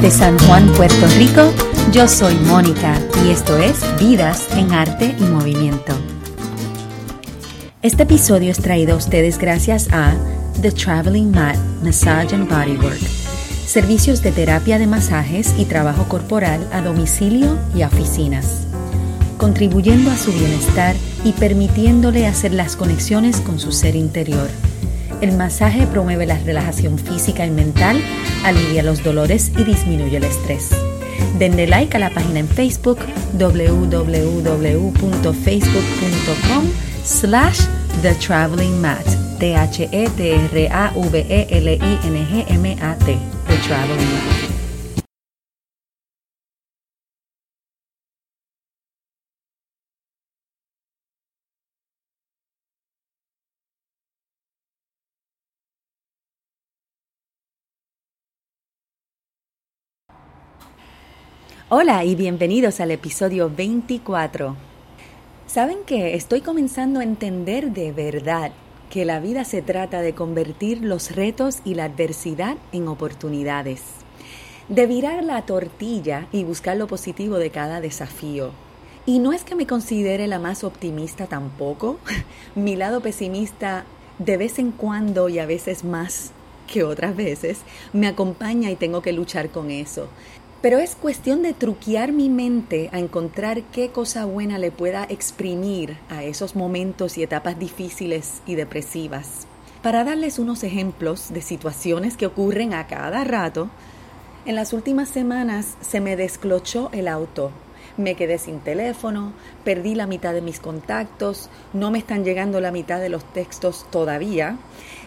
Desde San Juan, Puerto Rico, yo soy Mónica y esto es Vidas en Arte y Movimiento. Este episodio es traído a ustedes gracias a The Traveling Mat Massage and Bodywork, servicios de terapia de masajes y trabajo corporal a domicilio y a oficinas, contribuyendo a su bienestar y permitiéndole hacer las conexiones con su ser interior. El masaje promueve la relajación física y mental, alivia los dolores y disminuye el estrés. Denle like a la página en Facebook www.facebook.com slash The Traveling Mat T-H-E-T-R-A-V-E-L-I-N-G-M-A-T The Traveling Mat Hola y bienvenidos al episodio 24. ¿Saben que estoy comenzando a entender de verdad que la vida se trata de convertir los retos y la adversidad en oportunidades? De virar la tortilla y buscar lo positivo de cada desafío. Y no es que me considere la más optimista tampoco. Mi lado pesimista de vez en cuando y a veces más que otras veces me acompaña y tengo que luchar con eso. Pero es cuestión de truquear mi mente a encontrar qué cosa buena le pueda exprimir a esos momentos y etapas difíciles y depresivas. Para darles unos ejemplos de situaciones que ocurren a cada rato, en las últimas semanas se me desclochó el auto. Me quedé sin teléfono, perdí la mitad de mis contactos, no me están llegando la mitad de los textos todavía.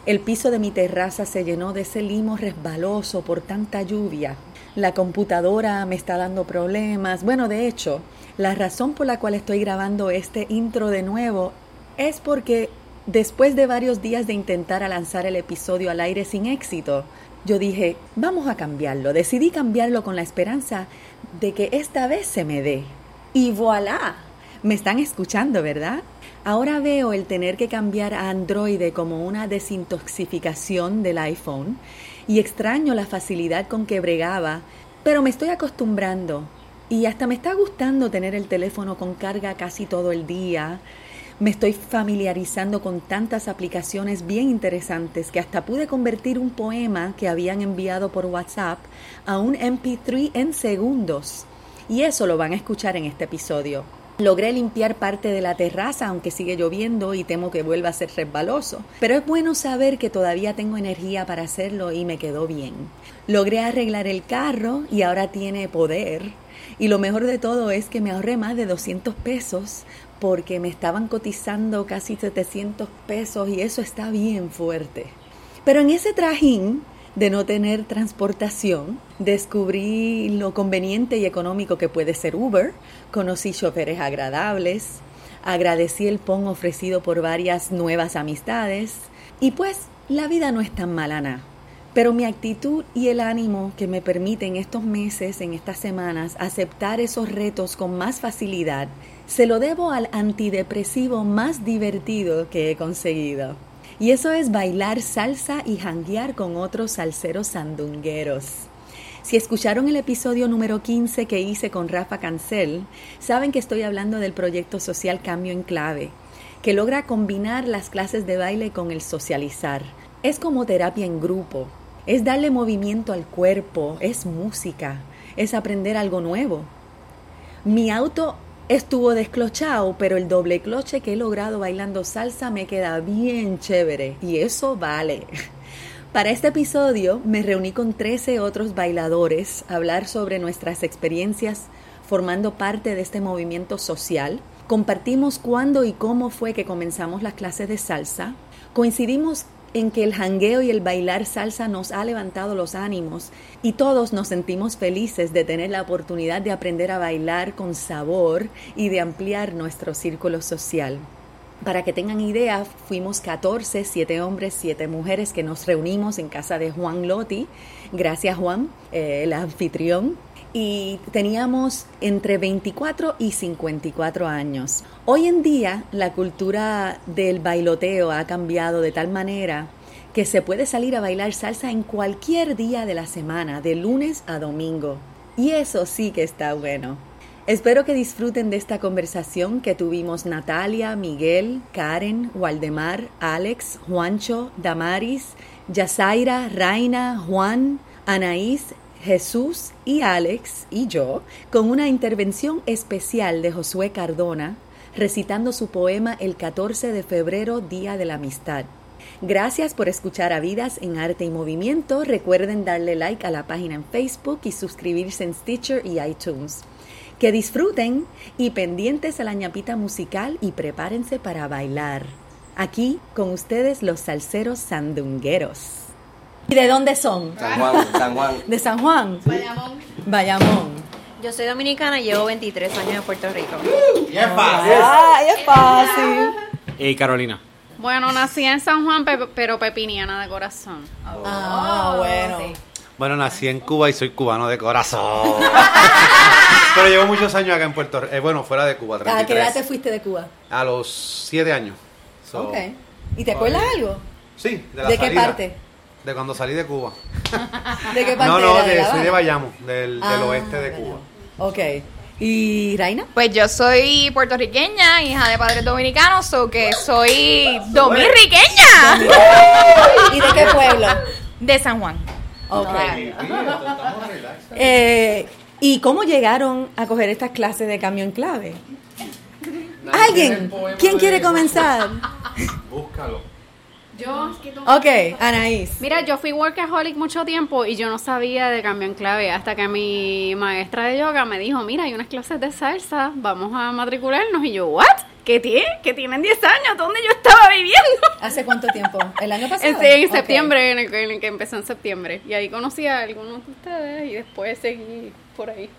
El piso de mi terraza se llenó de ese limo resbaloso por tanta lluvia la computadora me está dando problemas. Bueno, de hecho, la razón por la cual estoy grabando este intro de nuevo es porque después de varios días de intentar lanzar el episodio al aire sin éxito, yo dije, vamos a cambiarlo. Decidí cambiarlo con la esperanza de que esta vez se me dé. Y voilà, me están escuchando, ¿verdad? Ahora veo el tener que cambiar a Android como una desintoxicación del iPhone y extraño la facilidad con que bregaba, pero me estoy acostumbrando y hasta me está gustando tener el teléfono con carga casi todo el día. Me estoy familiarizando con tantas aplicaciones bien interesantes que hasta pude convertir un poema que habían enviado por WhatsApp a un MP3 en segundos. Y eso lo van a escuchar en este episodio. Logré limpiar parte de la terraza, aunque sigue lloviendo y temo que vuelva a ser resbaloso. Pero es bueno saber que todavía tengo energía para hacerlo y me quedó bien. Logré arreglar el carro y ahora tiene poder. Y lo mejor de todo es que me ahorré más de 200 pesos porque me estaban cotizando casi 700 pesos y eso está bien fuerte. Pero en ese trajín de no tener transportación, descubrí lo conveniente y económico que puede ser Uber, conocí choferes agradables, agradecí el PON ofrecido por varias nuevas amistades y pues la vida no es tan malana. Pero mi actitud y el ánimo que me permiten estos meses, en estas semanas, aceptar esos retos con más facilidad, se lo debo al antidepresivo más divertido que he conseguido. Y eso es bailar salsa y janguear con otros salseros sandungueros. Si escucharon el episodio número 15 que hice con Rafa Cancel, saben que estoy hablando del proyecto social Cambio en Clave, que logra combinar las clases de baile con el socializar. Es como terapia en grupo, es darle movimiento al cuerpo, es música, es aprender algo nuevo. Mi auto Estuvo desclochado, pero el doble cloche que he logrado bailando salsa me queda bien chévere y eso vale. Para este episodio me reuní con 13 otros bailadores a hablar sobre nuestras experiencias formando parte de este movimiento social. Compartimos cuándo y cómo fue que comenzamos las clases de salsa. Coincidimos en que el jangueo y el bailar salsa nos ha levantado los ánimos y todos nos sentimos felices de tener la oportunidad de aprender a bailar con sabor y de ampliar nuestro círculo social. Para que tengan idea, fuimos 14, 7 hombres, 7 mujeres que nos reunimos en casa de Juan Lotti. Gracias Juan, eh, el anfitrión y teníamos entre 24 y 54 años. Hoy en día la cultura del bailoteo ha cambiado de tal manera que se puede salir a bailar salsa en cualquier día de la semana, de lunes a domingo. Y eso sí que está bueno. Espero que disfruten de esta conversación que tuvimos Natalia, Miguel, Karen, Waldemar, Alex, Juancho, Damaris, Yasaira, Raina, Juan, Anaís, Jesús y Alex y yo con una intervención especial de Josué Cardona recitando su poema el 14 de febrero, Día de la Amistad. Gracias por escuchar a Vidas en Arte y Movimiento. Recuerden darle like a la página en Facebook y suscribirse en Stitcher y iTunes. Que disfruten y pendientes a la ñapita musical y prepárense para bailar. Aquí con ustedes los salseros sandungueros. ¿Y de dónde son? San Juan, San Juan. ¿De San Juan? Bayamón. Bayamón. Yo soy dominicana y llevo 23 años en Puerto Rico. Y es fácil. ¡Ay, es fácil! Y Carolina. Bueno, nací en San Juan, pe- pero pepiniana de corazón. Ah, bueno. Bueno, nací en Cuba y soy cubano de corazón. Pero llevo muchos años acá en Puerto Rico. bueno, fuera de Cuba, ¿A qué edad 33. te fuiste de Cuba? A los 7 años. So, ok. ¿Y te acuerdas algo? Sí, de la ¿De qué salida. parte? De cuando salí de Cuba. ¿De qué parte No, no, de- soy de Habana? Bayamo, del, del Ah, oeste de Bayamo. Cuba. Ok. ¿Y Raina? Pues yo soy puertorriqueña, hija de padres dominicanos, o que soy dominriqueña ¿Y de qué pueblo? de San Juan. Eh, ¿Y cómo llegaron a coger estas clases de cambio en clave? ¿Alguien? ¿Quién quiere comenzar? Búscalo. Yo, Ok, Anaís. mira, yo fui workaholic mucho tiempo y yo no sabía de cambio en clave hasta que mi maestra de yoga me dijo, mira, hay unas clases de salsa, vamos a matricularnos. Y yo, ¿what? ¿Qué tiene? Que tienen 10 años, ¿dónde yo estaba viviendo? ¿Hace cuánto tiempo? ¿El año pasado? En, en Ok. septiembre, en, el, en el que empezó en septiembre. Y ahí conocí a algunos de ustedes y después seguí por ahí.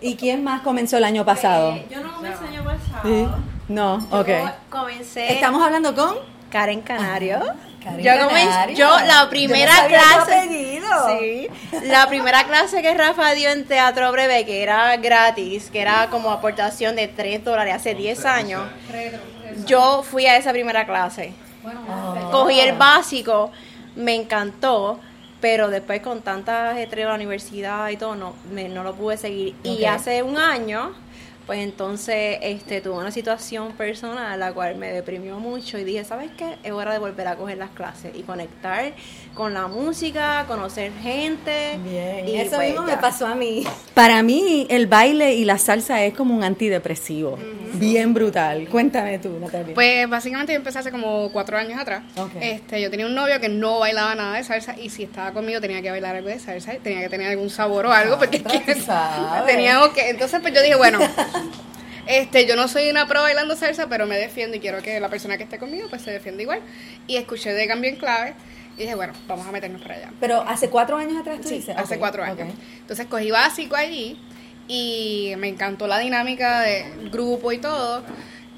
¿Y quién más comenzó el año pasado? Eh, yo no comencé el año pasado. Sí. No, ok. Yo comencé. Estamos hablando con Karen Canario. Karen yo comencé, Canario. yo la Yo primera no sabía tu clase, sí, la primera clase que Rafa dio en teatro breve, que era gratis, que era como aportación de 3 dólares hace 10 años, yo fui a esa primera clase. Cogí el básico, me encantó, pero después con tanta ajetreo de la universidad y todo, no, me- no lo pude seguir. Y hace un año, pues entonces este, tuve una situación personal la cual me deprimió mucho y dije, ¿sabes qué? Es hora de volver a coger las clases y conectar con la música, conocer gente. Bien, y eso pues mismo ya. me pasó a mí. Para mí, el baile y la salsa es como un antidepresivo. Bien brutal. Cuéntame tú, Natalia. Pues básicamente yo empecé hace como cuatro años atrás. Ok. Este, yo tenía un novio que no bailaba nada de salsa y si estaba conmigo tenía que bailar algo de salsa, tenía que tener algún sabor o algo porque que sabes. teníamos que, entonces pues yo dije, bueno, este, yo no soy una pro bailando salsa, pero me defiendo y quiero que la persona que esté conmigo pues se defienda igual. Y escuché de cambio en clave y dije, bueno, vamos a meternos para allá. Pero hace cuatro años atrás tú Sí, dices. hace cuatro años. Entonces cogí básico allí y me encantó la dinámica del grupo y todo.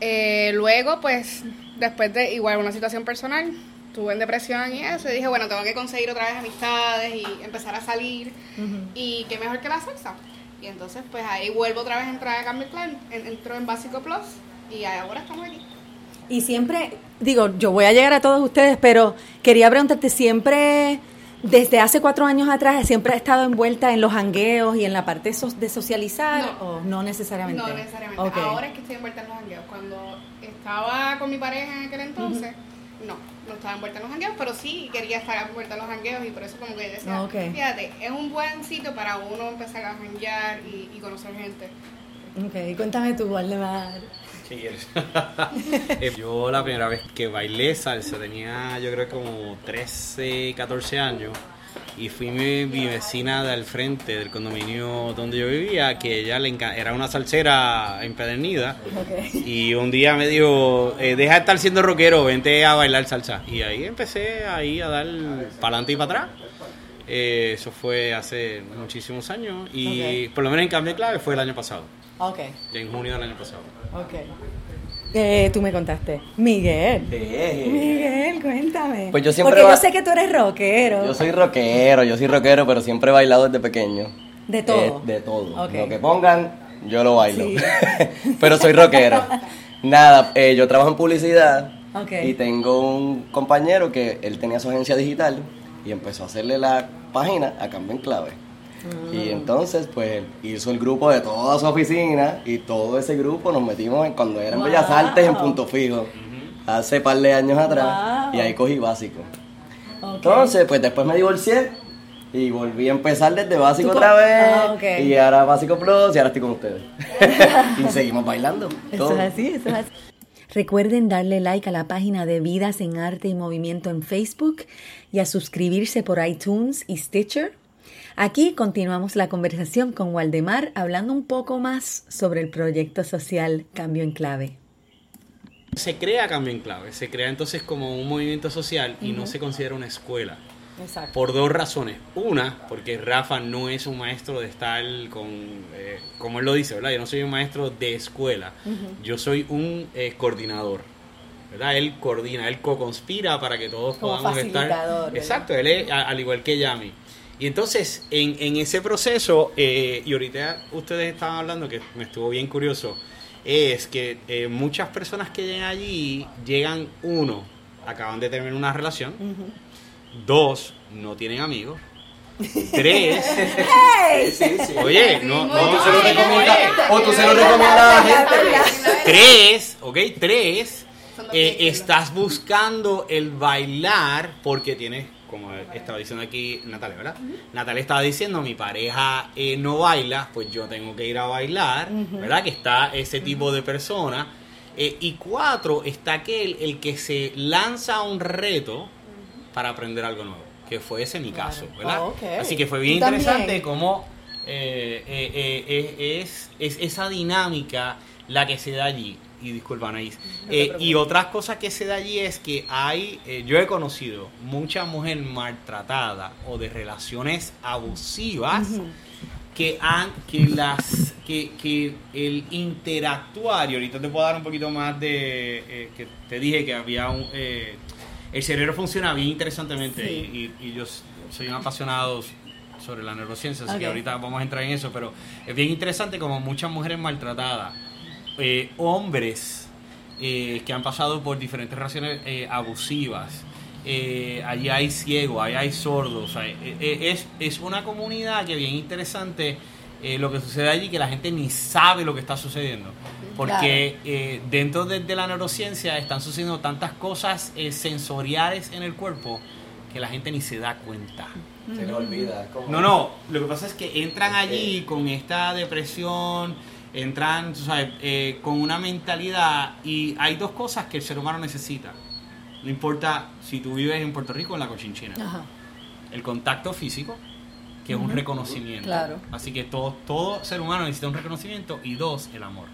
Eh, luego, pues, después de igual una situación personal, estuve en depresión y eso, y dije, bueno, tengo que conseguir otra vez amistades y empezar a salir. Y qué mejor que la salsa. Y entonces, pues ahí vuelvo otra vez a entrar a Cambio Clan, en- entro en Básico Plus y ahora estamos aquí. Y siempre, digo, yo voy a llegar a todos ustedes, pero quería preguntarte, siempre, desde hace cuatro años atrás, siempre ha estado envuelta en los hangueos y en la parte so- de socializar, No. o no necesariamente? No necesariamente. Ahora es que estoy envuelta en los jangueos. Cuando estaba con mi pareja en aquel entonces, no, no estaba envuelta en los jangueos, pero sí quería estar envuelta en los jangueos y por eso como que decía, Ok. fíjate, es un buen sitio para uno empezar a janguear y, y conocer gente. Ok, cuéntame tú, Waldemar. ¿Qué quieres? Eh, yo la primera vez que bailé salsa tenía yo creo que como 13, 14 años y fui mi, mi vecina del frente del condominio donde yo vivía, que ella le era una salsera empedernida y un día me dijo, eh, deja de estar siendo rockero, vente a bailar salsa. Y ahí empecé ahí a dar para adelante y para atrás. Eh, eso fue hace muchísimos años y por lo menos en cambio de clave fue el año pasado, Ok, ya en junio del año pasado. Eh, tú me contaste. Miguel. Miguel, cuéntame. Pues yo siempre Porque yo sé que tú eres rockero. Yo soy rockero, yo soy rockero, pero siempre he bailado desde pequeño. De todo. Eh, de todo. Lo que pongan, yo lo bailo. Sí. pero soy rockero. Nada, eh, yo trabajo en publicidad Ok. Y tengo un compañero que él tenía su agencia digital y empezó a hacerle la página a cambio en clave. Mm. Y entonces, pues, hizo el grupo de toda su oficina y todo ese grupo nos metimos en, cuando era en Wow. Bellas Artes en Punto Fijo, hace par de años atrás, Wow. y ahí cogí básico. Entonces, pues después me divorcié y volví a empezar desde básico otra vez. Ah. Y ahora básico plus y ahora estoy con ustedes. y seguimos bailando. Eso es así, eso es así. Recuerden darle like a la página de Vidas en Arte y Movimiento en Facebook y a suscribirse por iTunes y Stitcher. Aquí continuamos la conversación con Waldemar hablando un poco más sobre el proyecto social Cambio en Clave. Se crea Cambio en Clave, se crea entonces como un movimiento social y no se considera una escuela. Exacto. Por dos razones. Una, porque Rafa no es un maestro de estar con, eh, como él lo dice, ¿verdad? Yo no soy un maestro de escuela, yo soy un eh, coordinador. ¿verdad? Él coordina, él co-conspira para que todos Como podamos estar. ¿verdad? Exacto, él es al igual que Yami. Y entonces, en, en ese proceso, eh, y ahorita ustedes estaban hablando, que me estuvo bien curioso, es que eh, muchas personas que llegan allí, llegan, uno, acaban de terminar una relación, dos, no tienen amigos, tres, oye, no, no, tú se lo recomiendas, o tú se lo recomiendas a la gente. Tres, ok, tres, eh, estás buscando el bailar porque tienes, como estaba diciendo aquí Natalia, ¿verdad? Natalia estaba diciendo, mi pareja eh, no baila, pues yo tengo que ir a bailar, ¿verdad? Que está ese tipo de persona. Eh, y cuatro, está aquel, el que se lanza a un reto para aprender algo nuevo, que fue ese mi caso, ¿verdad? Oh. Así que fue bien interesante cómo eh, es, es esa dinámica la que se da allí. Y disculpa, Anaís. Eh, y otras cosas que se da allí es que hay, eh, yo he conocido mucha mujer maltratada o de relaciones abusivas que han, que las, que, que el interactuar, y ahorita te puedo dar un poquito más de, eh, que te dije que había un, eh, el cerebro funciona bien interesantemente y, y- y yo soy un apasionado sobre la neurociencia, así que ahorita vamos a entrar en eso, pero es bien interesante como muchas mujeres maltratadas, eh, hombres eh, que han pasado por diferentes relaciones eh, abusivas, eh, allí hay ciegos, allí hay sordos, o sea, eh, es, es una comunidad que bien interesante eh, lo que sucede allí, que la gente ni sabe lo que está sucediendo. Porque eh, dentro de, de la neurociencia están sucediendo tantas cosas eh, sensoriales en el cuerpo que la gente ni se da cuenta. Se le olvida. es como- No, no, lo que pasa es que entran allí con esta depresión, entran, tú sabes, eh, con una mentalidad y hay dos cosas que el ser humano necesita. No importa si tú vives en Puerto Rico o en la Cochinchina. Ajá. El contacto físico, que es un reconocimiento. Claro. Así que todo, todo ser humano necesita un reconocimiento y dos, el amor.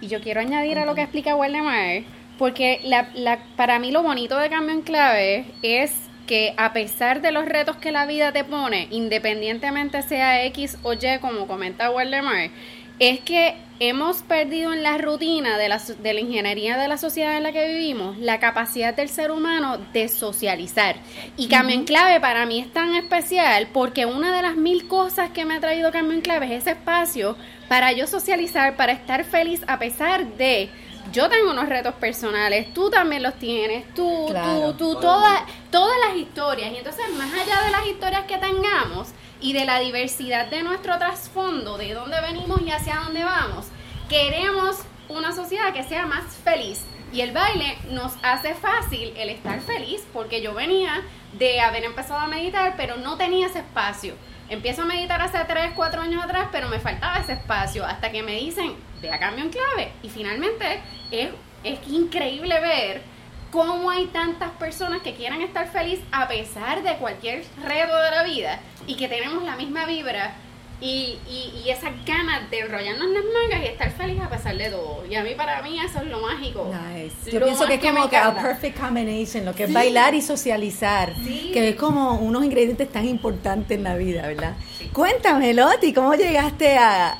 Y yo quiero añadir a lo que explica Waldemar, porque la, la, para mí lo bonito de Cambio en Clave es que a pesar de los retos que la vida te pone, independientemente sea X o Y, como comenta Waldemar, es que hemos perdido en la rutina de la, de la ingeniería de la sociedad en la que vivimos la capacidad del ser humano de socializar. Y Cambio en Clave para mí es tan especial porque una de las mil cosas que me ha traído Cambio en Clave es ese espacio para yo socializar, para estar feliz a pesar de... Yo tengo unos retos personales, tú también los tienes, tú, Claro. tú, tú, todas, todas las historias. Y entonces, más allá de las historias que tengamos y de la diversidad de nuestro trasfondo, de dónde venimos y hacia dónde vamos, queremos una sociedad que sea más feliz. Y el baile nos hace fácil el estar feliz porque yo venía de haber empezado a meditar, pero no tenía ese espacio. Empiezo a meditar hace 3, 4 años atrás, pero me faltaba ese espacio hasta que me dicen, ve a cambio en clave. Y finalmente es, es increíble ver cómo hay tantas personas que quieren estar feliz a pesar de cualquier reto de la vida y que tenemos la misma vibra y, y, y esas ganas de enrollarnos las mangas y estar feliz a pesar de todo. Y a mí, para mí, eso es lo mágico. Nice. Yo Lo pienso que es como que a perfect combination, lo que es bailar y socializar, Sí. que es como unos ingredientes tan importantes en la vida, ¿verdad? Cuéntame, Loti, ¿cómo llegaste a,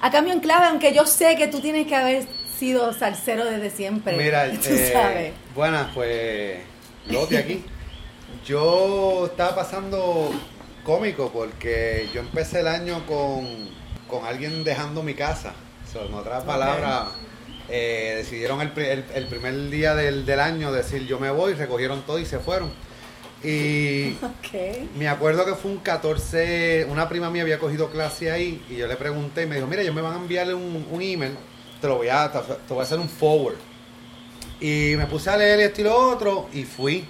a Cambio en Clave? Aunque yo sé que tú tienes que haber sido salsero desde siempre. Mira, tú eh, sabes. Buenas, pues Loti aquí. Yo estaba pasando cómico porque yo empecé el año con, con alguien dejando mi casa. So, en otras palabras, eh, decidieron el, el- el primer día del, del año decir yo me voy, recogieron todo y se fueron. Y me acuerdo que fue un 14, una prima mía había cogido clase ahí y yo le pregunté y me dijo, mira, ellos me van a enviarle un, un email, te lo voy a, te, te voy a hacer un forward. Y me puse a leer esto y lo otro y fui.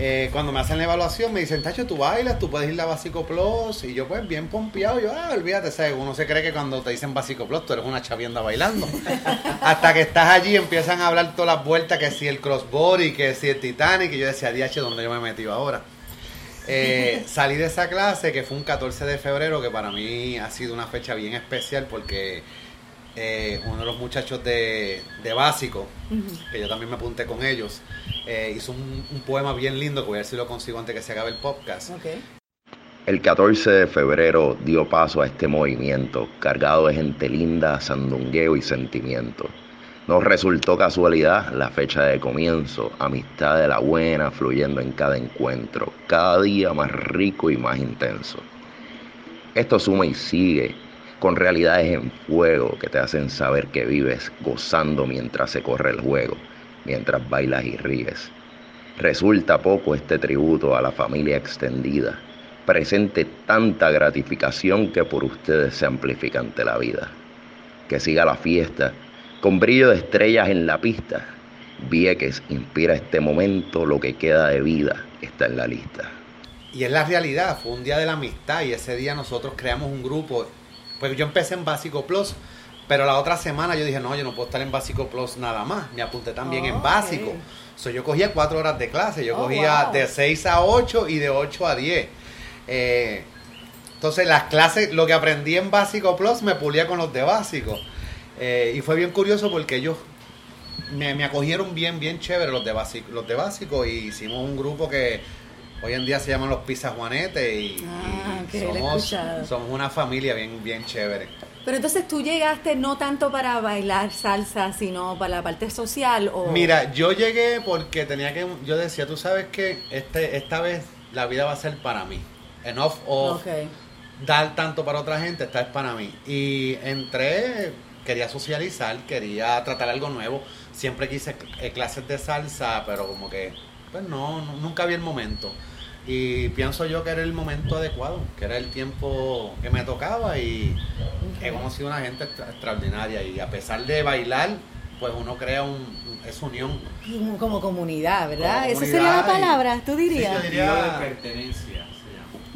Eh, cuando me hacen la evaluación me dicen, Tacho, tú bailas, tú puedes ir a Básico Plus. Y yo pues bien pompeado, yo, ah, olvídate, ¿sabes? uno se cree que cuando te dicen Básico Plus tú eres una chavienda bailando. Hasta que estás allí empiezan a hablar todas las vueltas, que si el crossbody, que si el Titanic, y yo decía, DH, ¿dónde yo me he metido ahora? Eh, salí de esa clase que fue un 14 de febrero, que para mí ha sido una fecha bien especial porque eh, uno de los muchachos de, de básico, que yo también me apunté con ellos, eh, hizo un, un poema bien lindo que voy a ver si lo consigo antes que se acabe el podcast. Ok. El 14 de febrero dio paso a este movimiento cargado de gente linda, sandungueo y sentimiento. No resultó casualidad la fecha de comienzo, amistad de la buena fluyendo en cada encuentro, cada día más rico y más intenso. Esto suma y sigue con realidades en fuego que te hacen saber que vives gozando mientras se corre el juego, mientras bailas y ríes. Resulta poco este tributo a la familia extendida, presente tanta gratificación que por ustedes se amplifica ante la vida. Que siga la fiesta, con brillo de estrellas en la pista. Vieques inspira este momento, lo que queda de vida está en la lista. Y es la realidad, fue un día de la amistad y ese día nosotros creamos un grupo. Pues yo empecé en Básico Plus, pero la otra semana yo dije, no, yo no puedo estar en Básico Plus nada más. Me apunté también Oh, en. Básico. So, yo cogía cuatro horas de clase, yo Oh, cogía wow. de 6 a 8 y de 8 a 10. Eh, entonces las clases, lo que aprendí en Básico Plus me pulía con los de Básico. Eh, y fue bien curioso porque ellos me, me acogieron bien, bien chévere los de básico, los de básico y hicimos un grupo que hoy en día se llaman los Pizza Juanete y, Ah, y somos, una familia bien, bien chévere. Pero entonces tú llegaste no tanto para bailar salsa, sino para la parte social o... Mira, yo llegué porque tenía que, yo decía, tú sabes que este, esta vez la vida va a ser para mí. Enough of Ok. dar tanto para otra gente, esta es para mí. Y entré, quería socializar, quería tratar algo nuevo. Siempre quise eh, clases de salsa, pero como que, pues no, no, nunca vi el momento. Y pienso yo que era el momento adecuado, que era el tiempo que me tocaba y he conocido una gente extra- extraordinaria. Y a pesar de bailar, pues uno crea un, esa unión. Como, comunidad, ¿verdad? Como Esa sería la comunidad y- palabra, tú dirías. Sí, yo diría- de pertenencia.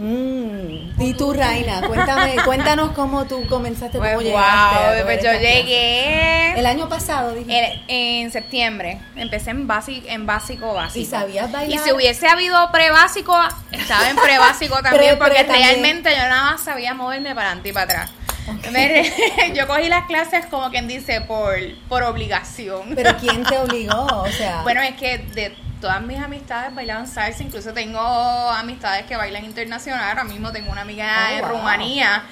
Mm. Y tú, Raina, cuéntame, cuéntanos cómo tú comenzaste, Pues, cómo llegaste. wow, pues yo llegué El año pasado, dije. en septiembre. Empecé en básico, en básico básico. ¿Y sabías bailar? Y si hubiese habido pre-básico, estaba en pre-básico también, Pre- pre porque también. realmente yo nada más sabía moverme para adelante y para atrás. Yo cogí las clases como quien dice por, por obligación. Pero ¿quién te obligó? O sea, Bueno, es que de todas mis amistades bailaban salsa, incluso tengo amistades que bailan internacional, ahora mismo tengo una amiga Oh, en wow. Rumanía,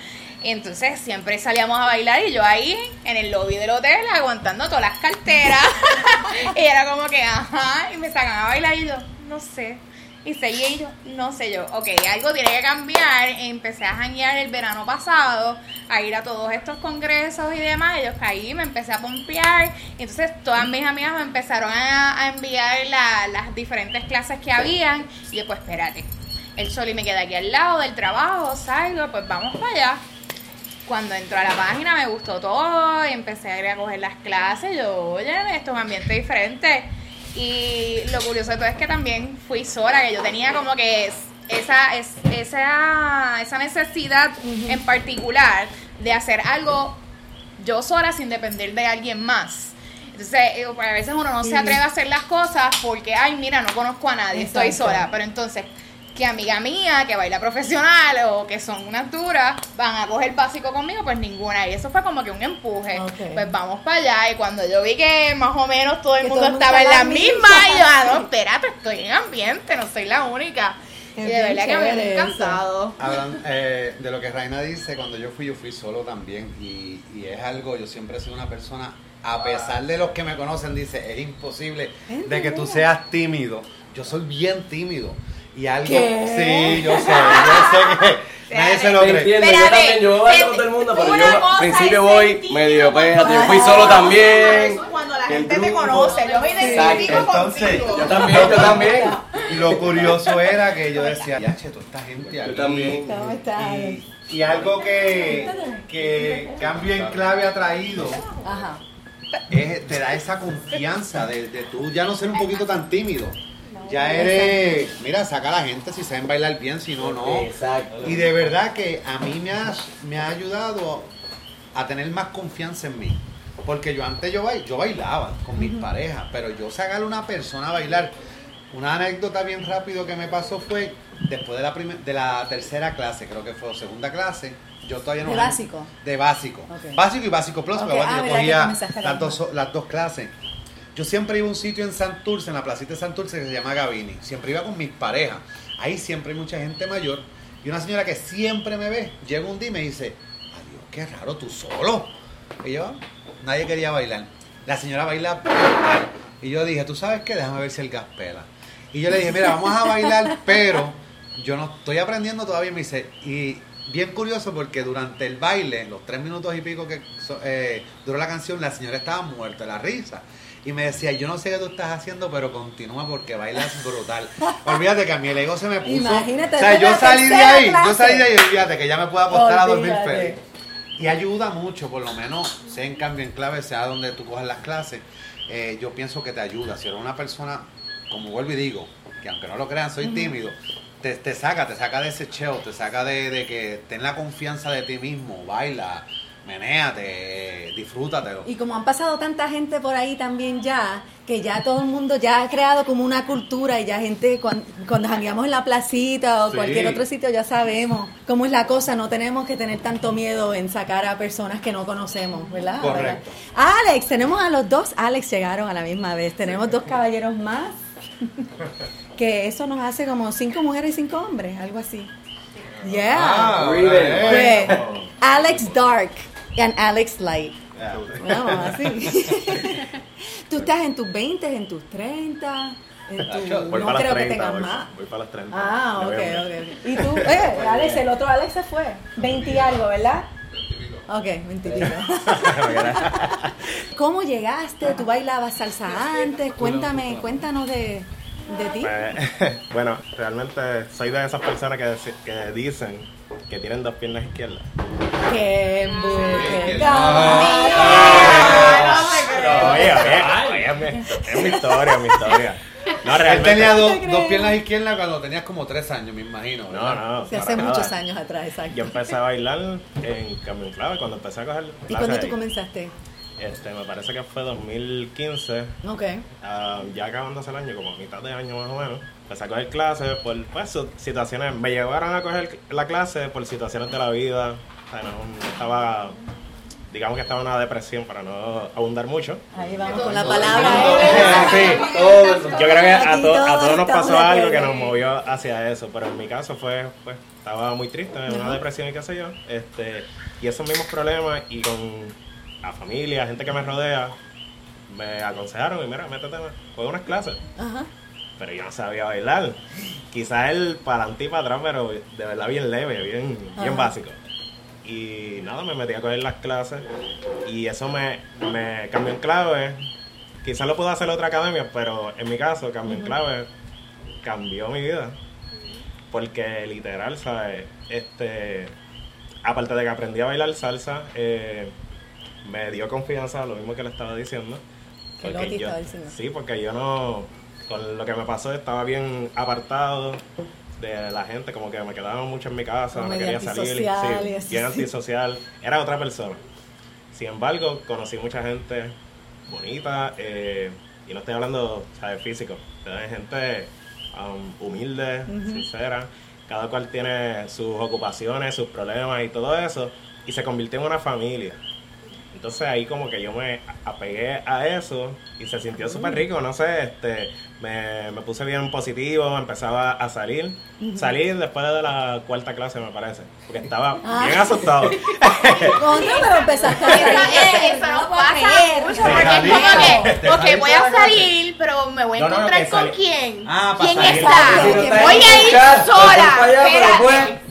entonces siempre salíamos a bailar y yo ahí en el lobby del hotel aguantando todas las carteras y era como que, ajá, y me sacan a bailar y yo, no sé. Y seguía y yo, no sé yo, ok, algo tiene que cambiar. Empecé a janguear el verano pasado, a ir a todos estos congresos y demás. Yo caí, me empecé a pompear. Y entonces todas mis amigas me empezaron a, enviar la- las diferentes clases que habían. Y yo, pues espérate, el sol y me queda aquí al lado del trabajo, salgo, pues vamos para allá. Cuando entró a la página me gustó todo y empecé a ir a coger las clases. Yo, oye, esto es un ambiente diferente. Y lo curioso de todo es que también fui sola, que yo tenía como que es- esa, es, esa, esa necesidad en particular de hacer algo yo sola sin depender de alguien más. Entonces, eh, pues, a veces uno no se atreve a hacer las cosas porque, ay, mira, no conozco a nadie, estoy sola. Pero entonces, que amiga mía, que baila profesional o que son unas duras, van a coger básico conmigo, pues ninguna. Y eso fue como que un empuje. Pues vamos para allá. Y cuando yo vi que más o menos todo el Que mundo todo el mundo estaba en la misma, y yo, ah, no, espérate, estoy en ambiente, no soy la única. Y de verdad que me he encantado. Hablan, eh, de lo que Raina dice, cuando yo fui, yo fui solo también. Y, y es algo, yo siempre he sido una persona, a pesar de los que me conocen, dice, es imposible de que tú seas tímido. Yo soy bien tímido. Y algo. ¿Qué? Sí, yo sé, yo sé que nadie se lo cree. entiendo, yo también, yo bailo con todo el mundo, pero yo al principio voy medio, péjate, yo fui solo también. Cuando la gente te grupo. conoce, yo me identifico Entonces, contigo. Yo también, yo también. Y lo curioso era que yo decía, ya, che, toda esta gente aquí. Yo también. ¿Cómo estás? Y, y algo que, que Cambio en Clave ha traído Ajá. es, te da esa confianza de, de tú ya no ser un poquito tan tímido. Ya eres, mira, saca a la gente si saben bailar bien, si no, no. Exacto. Y de verdad que a mí me ha, me ha ayudado a tener más confianza en mí. Porque yo antes yo, bail- yo bailaba con mis parejas, pero yo sacarle a una persona a bailar. Una anécdota bien rápido que me pasó fue después de la, primer- de la tercera clase, creo que fue segunda clase. Yo todavía no. ¿De básico? De básico. Básico y básico plus, pero bueno, ah, yo cogía las dos, las dos clases. Yo siempre iba a un sitio en Santurce, en la placita de Santurce, que se llama Gavini. Siempre iba con mis parejas. Ahí siempre hay mucha gente mayor. Y una señora que siempre me ve, llega un día y me dice, adiós, qué raro, tú solo. Y yo, nadie quería bailar. La señora baila. Y yo dije, ¿tú sabes qué? Déjame ver si el gas pela. Y yo le dije, mira, vamos a bailar, pero yo no estoy aprendiendo todavía. Me dice, y bien curioso porque durante el baile, los tres minutos y pico que eh, duró la canción, la señora estaba muerta de la risa. Y me decía, yo no sé qué tú estás haciendo, pero continúa porque bailas brutal. Olvídate que a mí el ego se me puso. Imagínate, o sea, yo salí de ahí, yo salí de ahí, olvídate que ya me puedo acostar a dormir Olvídate. feliz. Y ayuda mucho, por lo menos, sea en cambio en clave, sea donde tú cojas las clases, eh, yo pienso que te ayuda. Si eres una persona, como vuelvo y digo, que aunque no lo crean, soy tímido, te, te saca, te saca de ese cheo, te saca de, de que ten la confianza de ti mismo, baila, menéate, disfrútatelo. Y como han pasado tanta gente por ahí también ya, que ya todo el mundo ya ha creado como una cultura y ya gente cuando, cuando jangueamos en la placita o Sí. cualquier otro sitio ya sabemos cómo es la cosa, no tenemos que tener tanto miedo en sacar a personas que no conocemos, ¿verdad? Correcto. Alex, tenemos a los dos, Alex llegaron a la misma vez, tenemos dos caballeros más, que eso nos hace como cinco mujeres y cinco hombres, algo así. Yeah. Ah. Pues, Alex Dark and Alex Light. Vamos, así. Tú estás en tus 20, en tus 30. En tu, Voy no para creo 30, que tengas voy, más. voy para las 30. Ah, ok, ok. Y tú, eh, Alex, el otro Alex se fue. 20 y algo, ¿verdad? Ok, 20 y pico. ¿Cómo llegaste? ¿Tú bailabas salsa antes? Cuéntame, cuéntanos de, de ti. Pues, bueno, realmente soy de esas personas que, que dicen que tienen dos piernas izquierdas. ¡Qué embuste, Pero, oye, es mi, historia, es mi historia. No, Él tenía creo. dos piernas izquierdas cuando tenías como tres años, me imagino. No, ¿verdad? no. Se para hace nada. muchos años atrás, exacto. Yo empecé a bailar en Cambio en Clave cuando empecé a coger ¿Y cuándo tú ahí. comenzaste? Este, me parece que fue 2015. Ok. Ah, ya acabándose el año, como a mitad de año más o menos, empecé a coger clases por pues, situaciones, me llevaron a coger la clase por situaciones de la vida, o sea, no, no estaba, digamos que estaba en una depresión para no abundar mucho. Ahí vamos con la palabra. Sí, yo creo que a, to- a todos nos pasó algo que nos movió hacia eso, pero en mi caso fue, pues, estaba muy triste, en una depresión y qué sé yo, este, y esos mismos problemas y con la familia, gente que me rodea, me aconsejaron y mira, métete, coge unas clases Ajá. Pero yo no sabía bailar. Quizás el para adelante y para atrás, pero de verdad bien leve, bien, bien básico. Y nada, me metí a coger las clases y eso me, me cambió en clave. Quizás lo pudo hacer otra academia, pero en mi caso, cambió en clave, cambió mi vida. Porque literal, ¿sabes? Este, aparte de que aprendí a bailar salsa, eh, me dio confianza, lo mismo que le estaba diciendo. Que Porque yo- estaba diciendo. Sí, porque yo no, con lo que me pasó, estaba bien apartado de la gente, como que me quedaba mucho en mi casa, Como no quería salir, y sí, bien sí. antisocial, era otra persona. Sin embargo, conocí mucha gente bonita, eh, y no estoy hablando ¿sabes? físico, de gente um, humilde, sincera, cada cual tiene sus ocupaciones, sus problemas y todo eso, y se convirtió en una familia. Entonces ahí como que yo me apegué a eso y se sintió súper rico, no sé, este, me, me puse bien positivo, empezaba a salir, salir después de la cuarta clase me parece, porque estaba bien asustado. Coño, pero empezaste a Eso, eso no pasa mucho, porque es como que, ok, voy a salir, pero me voy a No, no, no, encontrar con quién. Ah, para ¿Quién salir. está? Voy a ir sola.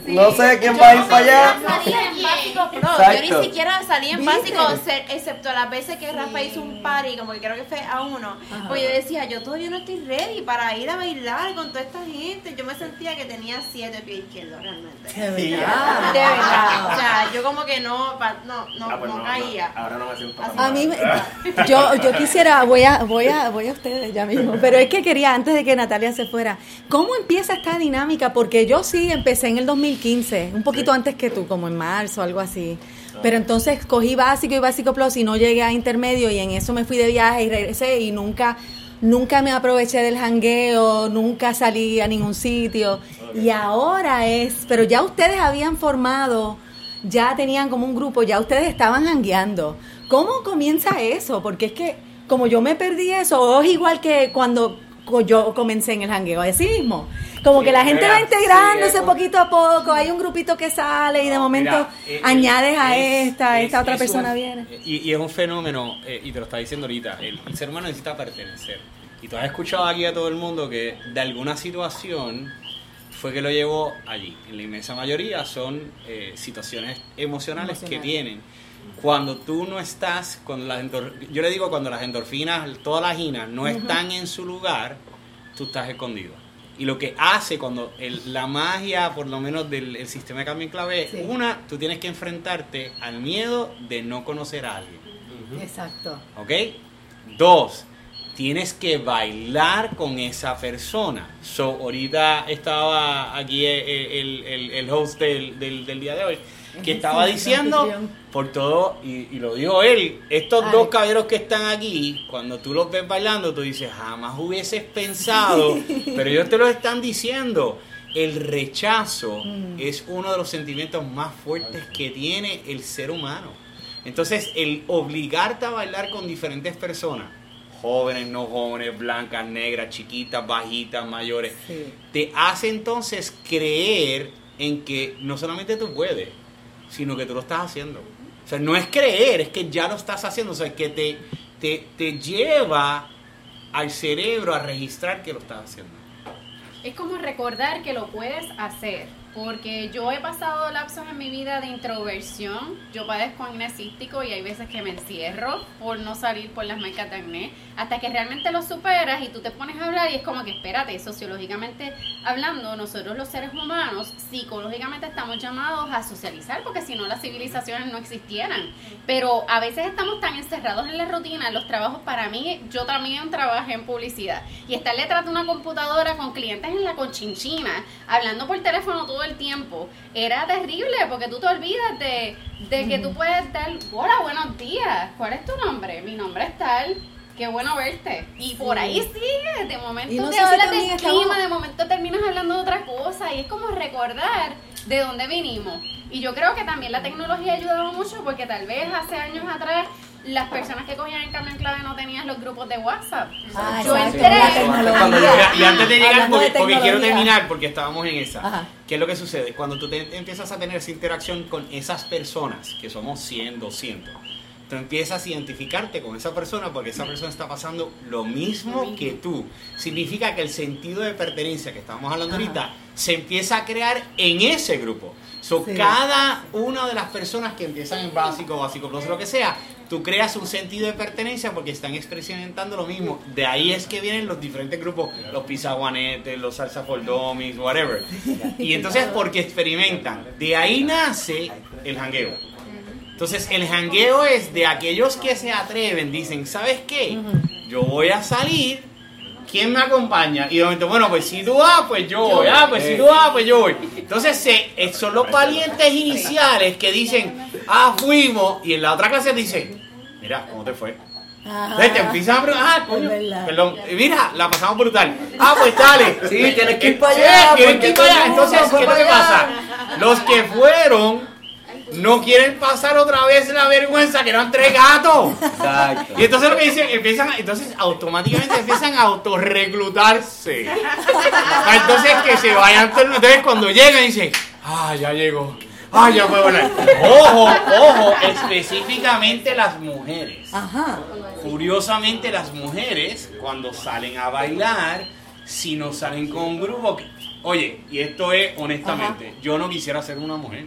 no sé quién va a ir para allá. Salí en básico pro. Exacto. Yo ni siquiera salí en ¿Viste? básico, excepto las veces que Rafa hizo un party, como que creo que fue a uno. Pues yo decía, yo todavía no estoy ready para ir a bailar con toda esta gente. Yo me sentía que tenía siete pies izquierdos realmente. De De verdad. verdad. O sea, yo como que no, pa- no, no, Ah, pues no no, caía. no, ahora no me siento Así. A mí, me- yo, yo quisiera, voy a, voy a, voy a ustedes ya mismo, pero es que quería, antes de que Natalia se fuera, ¿cómo empieza esta dinámica? Porque yo sí empecé en el 2015, un poquito antes que tú, como en marzo, algo así. Pero entonces cogí básico y básico plus y no llegué a intermedio y en eso me fui de viaje y regresé y nunca, nunca me aproveché del jangueo, nunca salí a ningún sitio. Y ahora es, pero ya ustedes habían formado ya tenían como un grupo, ya ustedes estaban jangueando. ¿Cómo comienza eso? Porque es que como yo me perdí eso, o es igual que cuando yo comencé en el jangueo, así mismo. Como Sí, que la gente va integrándose sí, poquito a poco, hay un grupito que sale y de momento Mira, eh, añades a es- esta, es- esta otra persona un- viene. Y, y es un fenómeno, eh, y te lo está diciendo ahorita, el, el ser humano necesita pertenecer. Y tú has escuchado aquí a todo el mundo que de alguna situación fue que lo llevó allí. En la inmensa mayoría son eh, situaciones emocionales que tienen. Cuando tú no estás, cuando las yo le digo cuando las endorfinas, todas las ginas no están en su lugar, tú estás escondido. Y lo que hace cuando el- la magia, por lo menos del el sistema de cambio en clave, es, Sí. una, tú tienes que enfrentarte al miedo de no conocer a alguien. Exacto. ¿Ok? Dos, tienes que bailar con esa persona. So, ahorita estaba aquí el, el- el- el host del, del- del día de hoy, que estaba diciendo. Por todo, y, y lo dijo él, estos Ay. dos caballeros que están aquí, cuando tú los ves bailando, tú dices, jamás hubieses pensado, pero ellos te lo están diciendo. El rechazo Mm. es uno de los sentimientos más fuertes que tiene el ser humano. Entonces, el obligarte a bailar con diferentes personas, jóvenes, no jóvenes, blancas, negras, chiquitas, bajitas, mayores, Sí. te hace entonces creer en que no solamente tú puedes, sino que tú lo estás haciendo. Sea, no es creer, es que ya lo estás haciendo. O sea, que te, te, te lleva al cerebro a registrar que lo estás haciendo. Es como recordar que lo puedes hacer, porque yo he pasado lapsos en mi vida de introversión, yo padezco acné y hay veces que me encierro por no salir por las marcas de acné, hasta que realmente lo superas y tú te pones a hablar y es como que espérate, sociológicamente hablando, nosotros los seres humanos psicológicamente estamos llamados a socializar, porque si no las civilizaciones no existieran, pero a veces estamos tan encerrados en la rutina, los trabajos, para mí, yo también trabajé en publicidad. Y estar detrás de una computadora con clientes en la conchinchina, hablando por teléfono todo el tiempo, era terrible porque tú te olvidas de, de que tú puedes dar, hola, buenos días, ¿cuál es tu nombre? Mi nombre es tal. Qué bueno verte. Y por ahí sigue. De momento no te si hablas del de momento terminas hablando de otra cosa. Y es como recordar de dónde vinimos. Y yo creo que también la tecnología ha ayudado mucho porque tal vez hace años atrás las personas que cogían el cambio en clave no tenían los grupos de WhatsApp. Ah, yo entré. Y, antes de llegar, Hablando de porque, porque quiero terminar, porque estábamos en esa. Ajá. ¿Qué es lo que sucede? Cuando tú te- empiezas a tener esa interacción con esas personas, que somos 100, 200, tú empiezas a identificarte con esa persona porque esa persona está pasando lo mismo que tú. Significa que el sentido de pertenencia que estábamos hablando Ajá. ahorita se empieza a crear en ese grupo. So, Sí. Cada una de las personas que empiezan en básico, básico plus, lo que sea, tú creas un sentido de pertenencia porque están experimentando lo mismo. De ahí es que vienen los diferentes grupos, los pizzaguanetes, los salsa for dummies, whatever. Y entonces porque experimentan. De ahí nace el jangueo. Entonces el jangueo es de aquellos que se atreven, dicen, ¿sabes qué? Yo voy a salir, ¿quién me acompaña? Y de momento, bueno, pues si tú vas, pues yo voy, ah, pues si tú vas, pues yo voy. Entonces se, eh, son los valientes iniciales que dicen, ah, fuimos, y en la otra clase dicen, mira, ¿cómo te fue? Ajá. Entonces te empiezan a preguntar, ah, coño, perdón, mira, la pasamos brutal. Ah, pues dale. Sí, tienes que ir para Sí, allá, tienes que ir para allá. Entonces, ¿qué es lo que para pasa? Los que fueron no quieren pasar otra vez la vergüenza que eran tres gatos. Exacto. Y entonces lo que dicen, empiezan, entonces automáticamente empiezan a autorreclutarse. Ah, Entonces que se vayan todos. Entonces cuando llegan dicen, ah, ya llegó. Ah, ya puedo hablar. Ojo, ojo, específicamente las mujeres. Ajá. Curiosamente las mujeres cuando salen a bailar, si no salen con un grupo, que- oye, y esto es honestamente, yo no quisiera ser una mujer.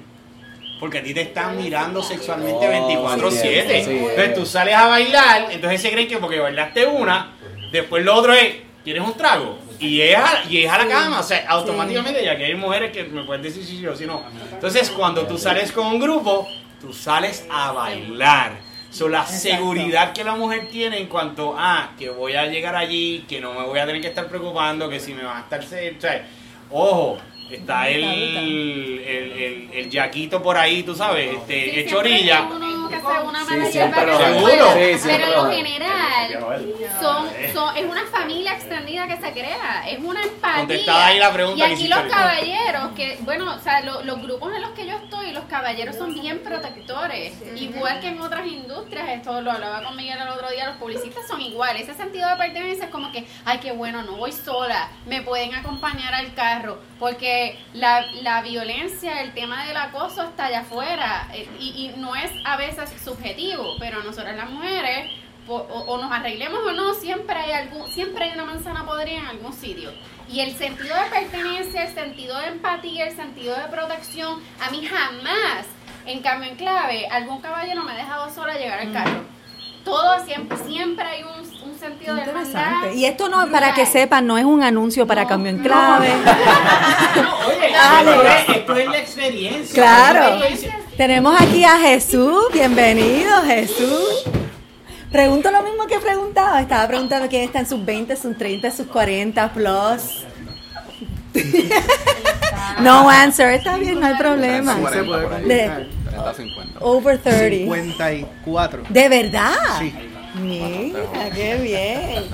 Porque a ti te están mirando sexualmente Oh, 24/7. sí, sí. entonces tú sales a bailar, entonces se creen que porque bailaste una, después lo otro es, ¿quieres un trago? Y es a, y es a la cama, o sea, automáticamente, ya que hay mujeres que me pueden decir si sí o si no. Entonces, cuando tú sales con un grupo, tú sales a bailar. So, la seguridad que la mujer tiene en cuanto a que voy a llegar allí, que no me voy a tener que estar preocupando, que si me van a estar... O sea, ojo, está el, el, el, el yaquito por ahí, tú sabes, este, Sí, hecho orilla. Que se una mala hierba que se Sí, siempre pero en lo general son, son, es una familia extendida que se crea, es una empatía. Contestada ahí la pregunta y aquí los caballeros, que bueno, o sea, lo- los grupos en los que yo estoy, los caballeros son bien protectores, igual que en otras industrias, esto lo hablaba con Miguel el otro día, los publicistas son iguales, ese sentido de pertenencia es como que, ay, qué bueno, no voy sola, me pueden acompañar al carro, porque la, la violencia, el tema del acoso está allá afuera, eh, y, y no es a veces subjetivo, pero nosotras las mujeres, o, o nos arreglemos o no, siempre hay algún, siempre hay una manzana podrida en algún sitio. Y el sentido de pertenencia, el sentido de empatía, el sentido de protección, a mí jamás, en cambio en clave, algún caballero me ha dejado sola llegar al carro. Todo siempre, siempre hay un, un sentido de hermandad. Interesante. Y esto no, para que sepan, no es un anuncio para cambio en clave. Oye, Dale. esto es, esto es la experiencia. Claro. Estoy diciendo. Tenemos aquí a Jesús. Bienvenido, Jesús. Pregunto lo mismo que preguntaba. Estaba preguntando quién está en sus 20, sus 30, sus 40 plus. no answer, está bien, no hay problema. De contestar. 30, 50. over 30. 54. ¿De verdad? Sí. Mira, qué bien.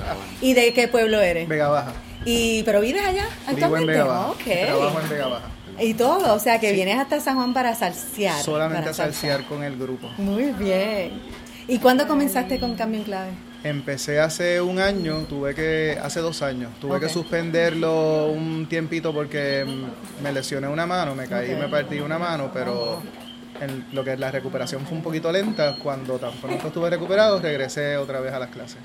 ¿Y de qué pueblo eres? Vega Baja. Y, ¿Pero vives allá Vivo en actualmente? Vega Baja. Ok. Trabajo en Vega Baja. Y todo, o sea que vienes hasta San Juan para salsear. Solamente para a salsear con el grupo. Muy bien. ¿Y cuándo comenzaste con Cambio en Clave? Empecé hace un año, tuve que, hace dos años, tuve que suspenderlo un tiempito porque mm, me lesioné una mano, me caí y me partí una mano, pero en lo que es la recuperación fue un poquito lenta. Cuando tan pronto estuve recuperado, regresé otra vez a las clases.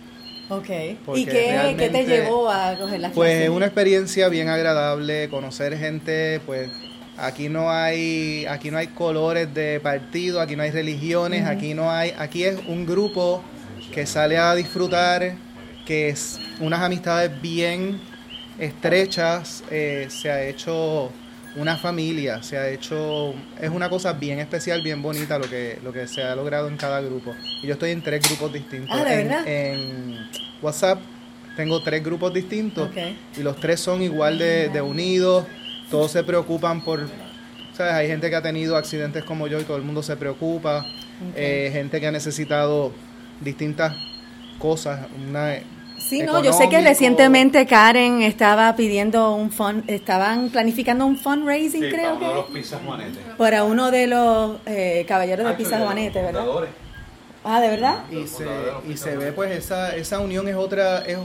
Ok. ¿Y qué, qué te llevó a coger las Pues clases? una experiencia bien agradable, conocer gente, pues aquí no hay, aquí no hay colores de partido, aquí no hay religiones, aquí no hay, aquí es un grupo que sale a disfrutar, que es unas amistades bien estrechas, eh, se ha hecho una familia, se ha hecho, es una cosa bien especial, bien bonita lo que, lo que se ha logrado en cada grupo. Y yo estoy en tres grupos distintos. Ah, ¿de en, verdad? en WhatsApp tengo tres grupos distintos Ok. y los tres son igual de, de unidos, todos se preocupan por, ¿sabes? Hay gente que ha tenido accidentes como yo y todo el mundo se preocupa, Eh, gente que ha necesitado distintas cosas, una... Sí, no, yo sé que recientemente Karen estaba pidiendo un fund, estaban planificando un fundraising, Sí, creo para uno de los que, pizzas juanetes. para uno de los eh, caballeros de Ah, de Juanete, ¿verdad? fundadores. Ah, ¿de verdad? y se, y se ve pues esa, esa unión es otra es,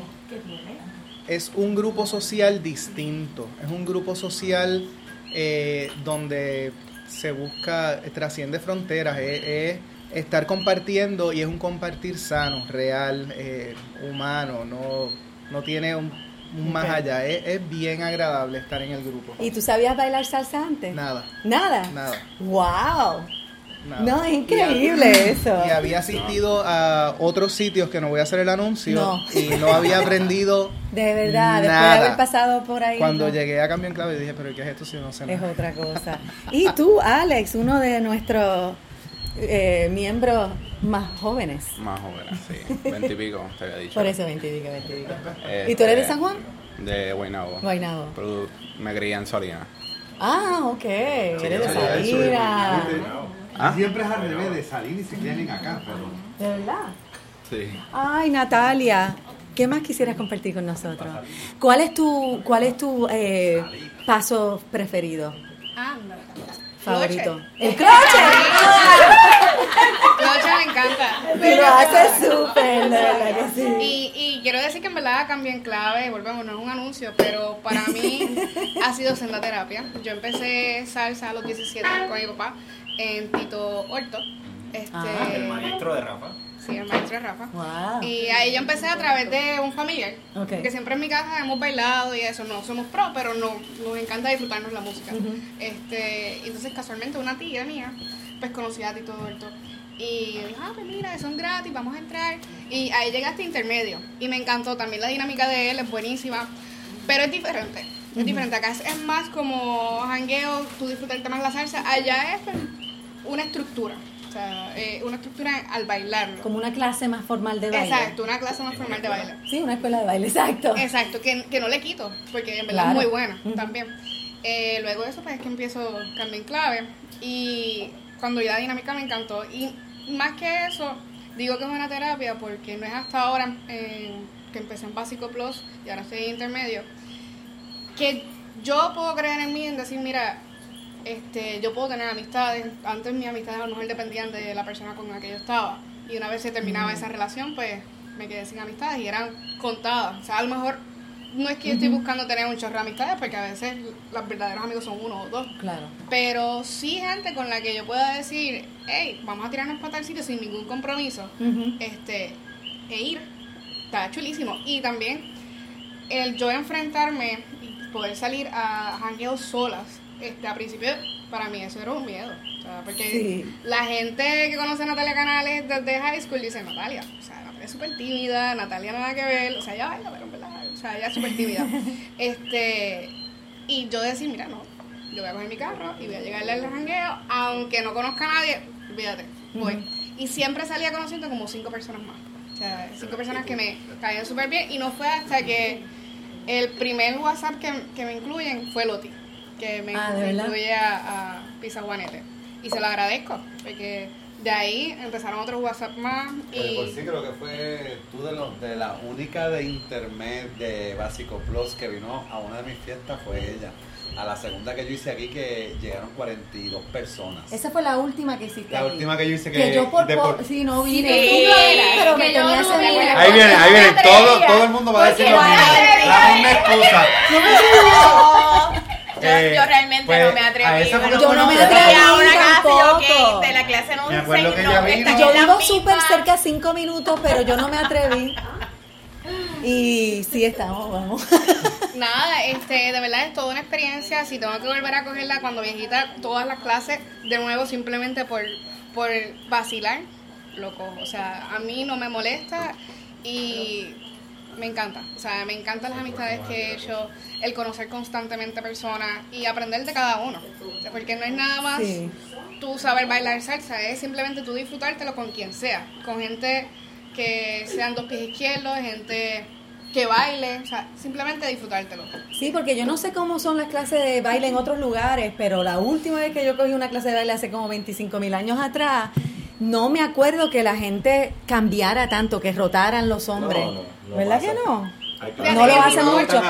es un grupo social distinto es un grupo social eh, donde se busca trasciende fronteras es, es estar compartiendo y es un compartir sano real eh, humano no no tiene un, un más allá es, es bien agradable estar en el grupo ¿Y tú sabías bailar salsa antes? nada Nada. nada Wow. nada. No, es increíble eso. Y había asistido a otros sitios que no voy a hacer el anuncio No. y no había aprendido De verdad, después de nada. haber pasado por ahí. Cuando no. llegué a Cambio en Clave dije, pero ¿qué es esto si no sé Es nada? otra cosa. Y tú, Alex, uno de nuestros eh, miembros más jóvenes. Más jóvenes, sí. 20 y pico, te había dicho. Por eso, 20 y pico, 20 y pico. Este, ¿Y tú eres de San Juan? De Guaynabo. Guaynabo. Pero me crié en Salinas. Ah, ok. Eres de Salinas. ¿Ah? Siempre es al revés, de salir y se quedan en acá, pero... ¿De verdad? Sí. Ay, Natalia, ¿qué más quisieras compartir con nosotros? ¿Cuál es tu, cuál es tu eh, paso preferido? Favorito? Cloche. El cloche. Cloche me encanta. Y lo hace súper, verdad que sí. Y, y quiero decir que en verdad cambié en clave, volvemos, no es un anuncio, pero para mí ha sido senda terapia. Yo empecé salsa a los 17 con mi papá en Tito Horto. Este, Ah, El maestro de Rafa. Sí, el maestro de Rafa. Wow. Y ahí yo empecé a través de un familiar, Ok. que siempre en mi casa hemos bailado y eso, no somos pro, pero no, nos encanta disfrutarnos la música. este, entonces casualmente una tía mía, pues conocía a Tito Horto. Y dijo, ah, pues mira, son gratis, vamos a entrar. Y ahí llegaste intermedio. Y me encantó también la dinámica de él, es buenísima. Pero es diferente. Es diferente. Acá es, es más como jangueo, tú disfrutarte más la salsa. Allá es una estructura. O sea, eh, una estructura al bailarlo. Como una clase más formal de baile. Exacto, una clase más formal de baile. Sí, una escuela de baile, exacto. Exacto, que, que no le quito, porque en verdad Claro. es muy buena también. Eh, luego de eso, pues es que empiezo Cambio en Clave. Y cuando ya la dinámica me encantó. Y más que eso, digo que es una terapia porque no es hasta ahora eh, que empecé en Básico Plus y ahora estoy en intermedio, que yo puedo creer en mí en decir, mira, este, yo puedo tener amistades. Antes mis amistades a lo mejor dependían de la persona con la que yo estaba. Y una vez se terminaba Mm. esa relación, pues me quedé sin amistades y eran contadas. O sea, a lo mejor no es que yo estoy buscando tener un chorro de amistades, porque a veces los verdaderos amigos son uno o dos. Claro. Pero sí gente con la que yo pueda decir, hey, vamos a tirarnos para tal sitio sin ningún compromiso. Este E ir. Está chulísimo. Y también el yo enfrentarme y poder salir a jangueos solas, este, a principio para mí eso era un miedo. O sea, porque Sí. la gente que conoce a Natalia Canales desde high school dice, Natalia, o sea, Natalia es súper tímida, Natalia nada que ver, o sea, ella baila, pero en verdad, o sea, ella es súper tímida. este, y yo decir, mira, no, yo voy a coger mi carro y voy a llegarle al jangueo, aunque no conozca a nadie, olvídate, voy. Y siempre salía conociendo como cinco personas más. O sea, cinco personas que me caían súper bien. Y no fue hasta que el primer WhatsApp que, que me incluyen fue Loti, que me, Ah, ¿de me incluye a, a Pizza Juanete. Y se lo agradezco, porque de ahí empezaron otros WhatsApp más. Pero Y por sí creo que fue tú de, los, de la única de internet de Básico Plus que vino a una de mis fiestas fue ella. A la segunda que yo hice aquí que llegaron 42 personas. Esa fue la última que hiciste. La aquí. última que yo hice que, Que yo por de por- sí, no Sí, vine, tú no eras, pero que me yo tenía no ese día. Ahí viene, ahí viene, todo, todo el mundo va a decir lo mismo. no me atrevía. La misma excusa. Yo, Eh, yo realmente pues, no me atreví. yo no me atreví a una clase yo, tampoco. ok, de la clase no Me acuerdo que ella vino. Yo vivo súper cerca, cinco minutos, pero yo no me atreví. Y sí, estamos, vamos. nada, este, de verdad es toda una experiencia. Si tengo que volver a cogerla cuando viejita, todas las clases, de nuevo, simplemente por, por vacilar, lo cojo. O sea, a mí no me molesta y me encanta. O sea, me encantan las amistades que he hecho, el conocer constantemente personas y aprender de cada uno. Porque no es nada más Sí. tú saber bailar salsa, es simplemente tú disfrutártelo con quien sea, con gente que sean dos pies izquierdos, gente que baile, o sea, simplemente disfrutártelo. Sí, porque yo no sé cómo son las clases de baile en otros lugares, pero la última vez que yo cogí una clase de baile hace como 25 mil años atrás, no me acuerdo que la gente cambiara tanto, que rotaran los hombres. No, no, no ¿Verdad que no? No lo hacen mucho.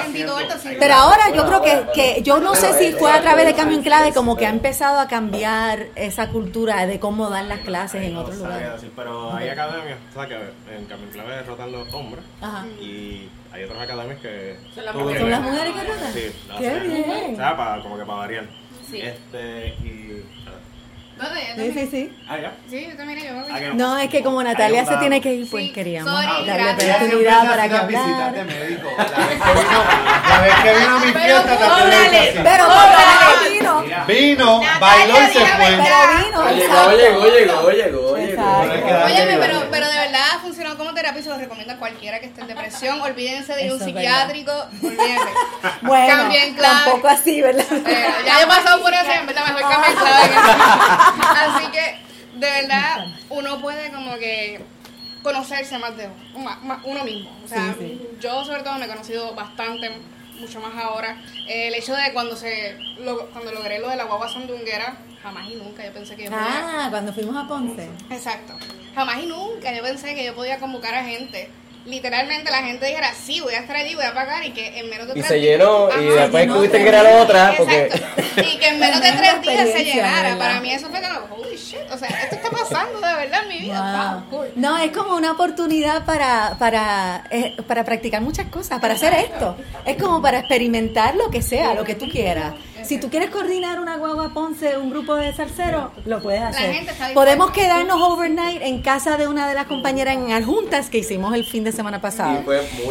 Pero ahora yo creo que, que yo no sé si fue a través de Cambio en Clave como que ha empezado a cambiar esa cultura de cómo dan las clases en otros lugares. pero hay academias, o sea, que en Cambio en Clave rotan los hombres Ajá. y hay otras academias que... Son las mujeres. ¿Son las debes- mujeres que rotan? Sí. las ¡Qué bien! O sea, para, como que para variar. Sí. Este, y... ¿Dónde? Sí, sí, sí. Ah, ya. Sí, yo también yo me voy. Ah, No, es que como Natalia Hay se tiene que ir, pues Sí, queríamos sorry, darle oportunidad para que visitas de hablar. médico. La vez que vino, la vez que vino a mi Pero fiesta cóbrale, también. Pero no, vino. Vino, bailó y se fue. Pero vino, Llegó, llegó, llegó, llegó. Óyeme, pero, pero de verdad ha funcionado como terapia y se lo recomiendo a cualquiera que esté en depresión. Olvídense de ir a un psiquiátrico, olvídense. Bueno, Cambien clave. tampoco así, ¿verdad? Ya yo he pasado por eso y en verdad mejor cambiar clave que eso. Así que, de verdad, uno puede como que conocerse más de uno, mismo. O sea, Sí, yo sobre todo me he conocido bastante, mucho más ahora. Eh, el hecho de cuando se lo- cuando logré lo de la guagua sandunguera, jamás y nunca yo pensé que yo podía... Ah, cuando fuimos a Ponce. Exacto. Jamás y nunca yo pensé que yo podía convocar a gente literalmente la gente dijera, sí, voy a estar allí, voy a pagar y que en menos de Y tres se días- llenó y Ajá. después tuviste que la otra porque... Exacto. Y que en menos de tres días se llenara. ¿verdad? Para mí eso fue como, holy shit, o sea, esto está pasando de verdad en mi vida. Wow. Wow, cool. No, es como una oportunidad para, para, eh, para practicar muchas cosas, para hacer esto. Es como para experimentar lo que sea, lo que tú quieras. Si tú quieres coordinar una guagua Ponce, un grupo de salseros, lo puedes hacer. gente está dispuesta. Podemos quedarnos overnight en casa de una de las compañeras en Adjuntas que hicimos el fin de semana pasado.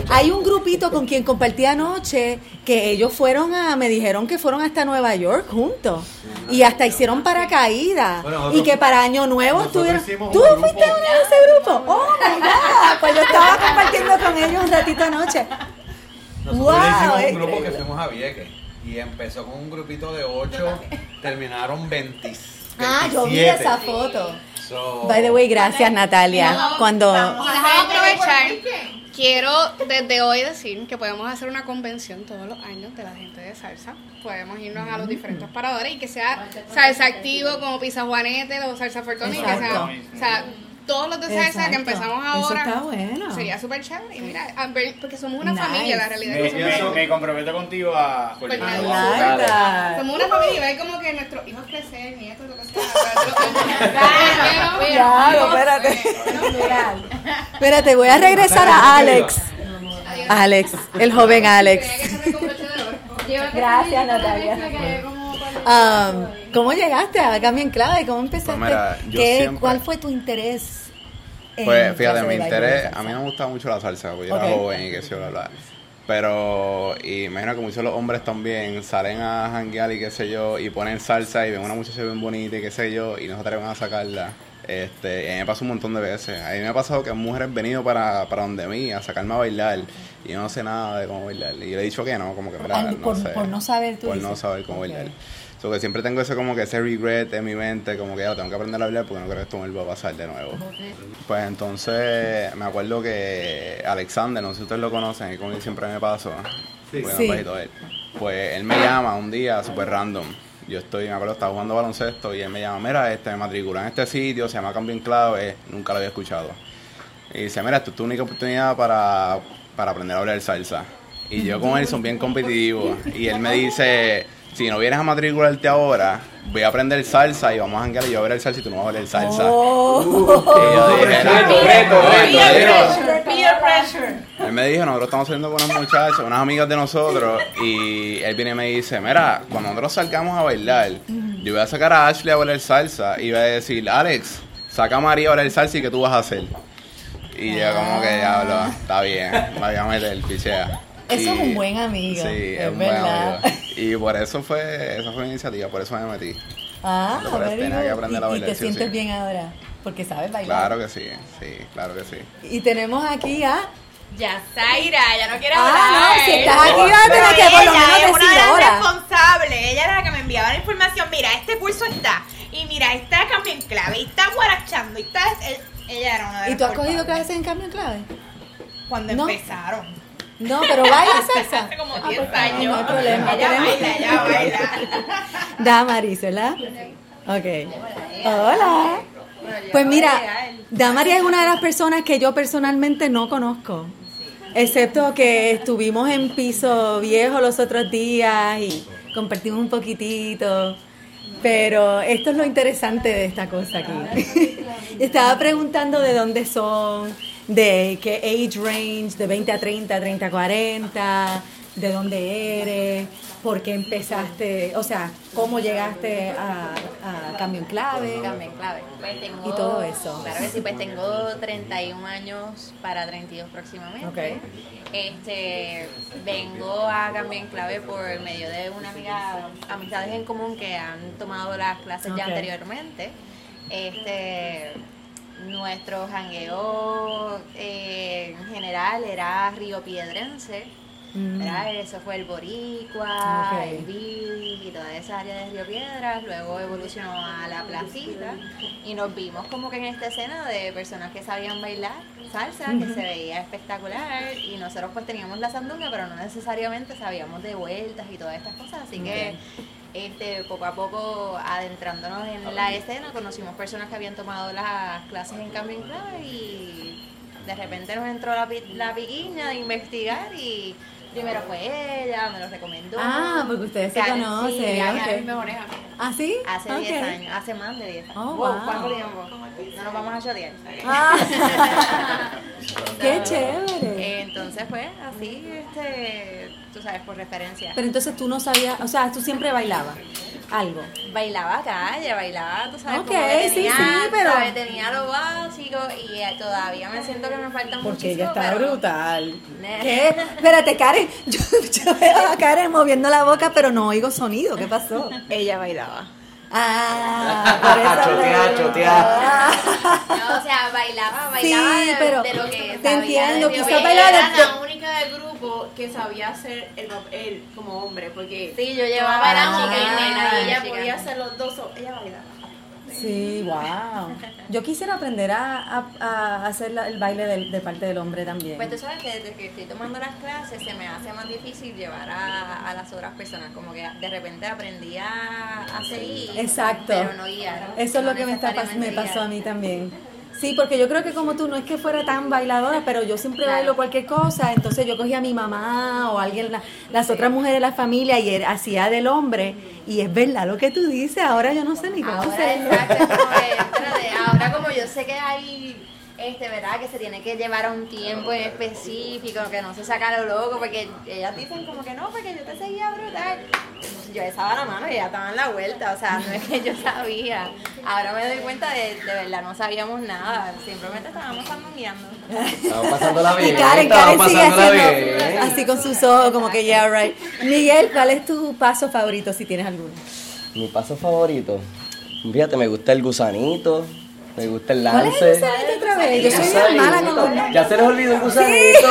Hay un grupito con quien compartí anoche que ellos fueron a, me dijeron que fueron hasta Nueva York juntos y hasta hicieron paracaídas Bueno, y que para Año Nuevo estuvieron. ¿Tú un fuiste uno de ese grupo? Oh my God. Pues yo estaba compartiendo con ellos un ratito anoche. Nosotros Wow, hicimos un grupo que fuimos a Vieques y empezó con un grupito de 8, terminaron 20. Ah, yo vi 27. esa foto. So- By the way, gracias Natalia. Cuando Y déjame aprovechar. Quiero desde hoy decir que podemos hacer una convención todos los años de la gente de salsa. Podemos irnos a los diferentes paradores y que sea salsa activo como Pizza Juanete o salsa Fortuna y que sea, Exacto. o sea, todos los de salsa Exacto. que empezamos Eso ahora. está bueno. Sería súper chévere. Y mira, a ver, porque somos una Nice. familia, la realidad Me, me- me comprometo contigo a... Pues like that. somos una familia y ver como que nuestros hijos crecer, nietos, lo que sea. Claro, espérate. Espérate, voy a regresar a Alex. Alex, el joven Alex. Gracias, Natalia. Um, ¿Cómo llegaste a Cambio en Clave? ¿Cómo empezaste? Pues mira, yo ¿Qué- siempre- ¿Cuál fue tu interés? Pues fíjate, mi interés, a mí no me gustaba mucho la salsa, porque yo Ok. era joven y qué sé yo, bla. Pero, y imagino que muchos los hombres también salen a janguear y qué sé yo, y ponen salsa y ven una muchacha bien bonita y qué sé yo, y no se atreven a sacarla. Este, y a mí me pasó un montón de veces. A mí me ha pasado que mujeres han venido para, para donde mí a sacarme a bailar y yo no sé nada de cómo bailar. Y yo le he dicho que no, como que mira, Ah, no por- sé. por no saber, tú Por no saber cómo bailar. So que siempre tengo ese como que ese regret en mi mente, como que ya tengo que aprender a hablar porque no creo que esto me vuelva a pasar de nuevo. Pues entonces me acuerdo que Alexander, no sé si ustedes lo conocen, es con él siempre me paso. Sí. Bueno, Sí. bajito él. Pues él me llama un día súper random. Yo estoy, me acuerdo, estaba jugando baloncesto y él me llama, mira, este, me matriculé en este sitio, se llama Cambio en Clave, nunca lo había escuchado. Y dice, mira, esta es tu única oportunidad para, para aprender a hablar salsa. Y yo con él son bien competitivos. Y él me dice, si no vienes a matricularte ahora, voy a aprender salsa y vamos a janguear y yo voy a ver salsa y tú no vas a ver salsa. Oh. Y yo dije. Él me dijo, nosotros estamos saliendo con unas muchachas, unas amigas de nosotros, y él viene y me dice, mira, cuando nosotros salgamos a bailar, yo voy a sacar a Ashley a bailar salsa, y voy a decir, Alex, saca a María a bailar salsa y ¿qué tú vas a hacer? Y yo como que, diablo, está bien, me voy a meter, pichea. Eso Y- es un buen amigo. Sí, es es un buen verdad. amigo. Y por eso fue, esa fue mi iniciativa, por eso me metí. Ah, very tenía que good. aprender y, a y bailar, te sí sientes sí. bien ahora, porque sabes bailar. Claro que sí, sí, claro que sí. Y tenemos aquí a... Ya, Zaira, ya no quiere Ah, hablar. no, si estás aquí vas a tener que por lo ella menos es una de las responsables. Ella era la que me enviaba la información. Mira, este curso está. Y mira, está cambio en clave. Y está guarachando. Y está. Ella era una de ¿Y las tú has cogido clases en cambio en clave? Cuando No. empezaron. No, pero baila salsa. Hace como Ah, 10 pues, años. No hay problema. Ella baila, ella baila. Damaris, ¿verdad? Ok. Hola. Pues mira, Damaris es una de las personas que yo personalmente no conozco. Excepto que estuvimos en piso viejo los otros días y compartimos un poquitito. Pero esto es lo interesante de esta cosa aquí. Estaba preguntando de dónde son, de qué age range, de 20 a 30, 30 a 40, de dónde eres, por qué empezaste, o sea, cómo llegaste a, a Cambio en Clave. Cambio en clave. Pues tengo, Y todo eso. Claro que sí, pues tengo 31 años para 32 próximamente. Ok. Este, vengo a Cambio en Clave por medio de una amiga, amistades en común que han tomado las clases ya anteriormente. Este, nuestro jangueo eh, en general era Río Piedrense. Mm. Eso fue el Boricua, el Bill y toda esa área de Río Piedras. Luego evolucionó a la placita y nos vimos como que en esta escena de personas que sabían bailar salsa, que se veía espectacular. Y nosotros pues teníamos la sandunga, pero no necesariamente sabíamos de vueltas y todas estas cosas. Así que este, poco a poco adentrándonos en la escena, conocimos personas que habían tomado las clases en en clave y de repente nos entró la, la piquiña de investigar y primero fue ella, me lo recomendó. Ah, porque ustedes se Karen, conocen, Sí, ella ok. es mis mejores amigas. ¿Ah, sí? Hace Ok. 10 años, hace más de 10 años. Oh, Wow, wow. ¿Cuánto tiempo? No nos vamos a chotear. Ah. Qué chévere. Entonces fue así, este, tú sabes, por referencia. Pero entonces tú no sabías, o sea, tú siempre bailabas algo. Bailaba calle, bailaba, tú sabes, Ok, como que sí, tenía, sí, pero- ¿sabes? tenía lo básico y eh, todavía me siento que me falta Porque muchísimo. ella está pero- brutal. ¿Qué? Espérate, Karen. Yo, yo veo a Karen moviendo la boca, pero no oigo sonido. ¿Qué pasó? Ella bailaba. Ah, por eso. Chotea, chotea. No, o sea, bailaba, Sí, bailaba de, pero de lo que te sabía entiendo, de quizás bailaba de- Era la única del grupo que sabía hacer el papel como hombre, porque Sí, yo llevaba la y chica, nena, y ella chica. podía hacer los dos, ella bailaba. Sí, wow. Yo quisiera aprender a, a- a hacer la- el baile del- de, parte del hombre también. Pues tú sabes que desde que estoy tomando las clases se me hace más difícil llevar a, a las otras personas, como que de repente aprendí a, a seguir, Exacto. pero no guiar. Eso es no lo que me, está, me pasó a mí también. Sí, porque yo creo que como tú no es que fuera tan bailadora, pero yo siempre bailo cualquier cosa, entonces yo cogía a mi mamá o alguien, la- las otras mujeres de la familia y hacía del hombre. Y es verdad lo que tú dices, ahora yo no sé ni cómo Ahora, hacerlo. exacto, como que, espérate, ahora como yo sé que hay, este, ¿verdad? Que se tiene que llevar a un tiempo en específico, que no se saca lo loco, porque ellas dicen como que no, porque yo te seguía brutal. Yo estaba la mano y ya estaba en la vuelta, o sea, no es que yo sabía. Ahora me doy cuenta de, de verdad, no sabíamos nada, simplemente estábamos sandungueando. Estamos pasándola Y bien. Karen, estamos Karen sigue haciendo así con sus ojos, como que yeah, right. Miguel, ¿cuál es tu paso favorito si tienes alguno? Mi paso favorito. Fíjate, me gusta el gusanito. Me gusta el ¿Cuál lance. es el gusanito otra vez? Yo soy bien mala con los nombres. Ya se les olvidó el gusanito.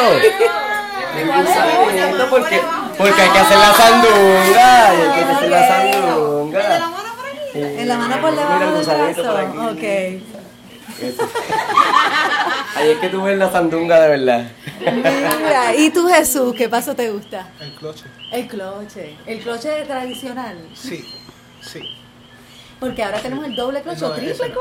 El gusanito porque, porque hay que hacer la sandunga. y Hay que hacer la sandunga. En la mano por debajo el del brazo. Ok. Ahí es que tú ves la sandunga de verdad. Mira, ¿y tú Jesús, qué paso te gusta? El cloche. El cloche. El cloche tradicional. Sí, sí. Porque ahora tenemos el doble cloche o No, triple to-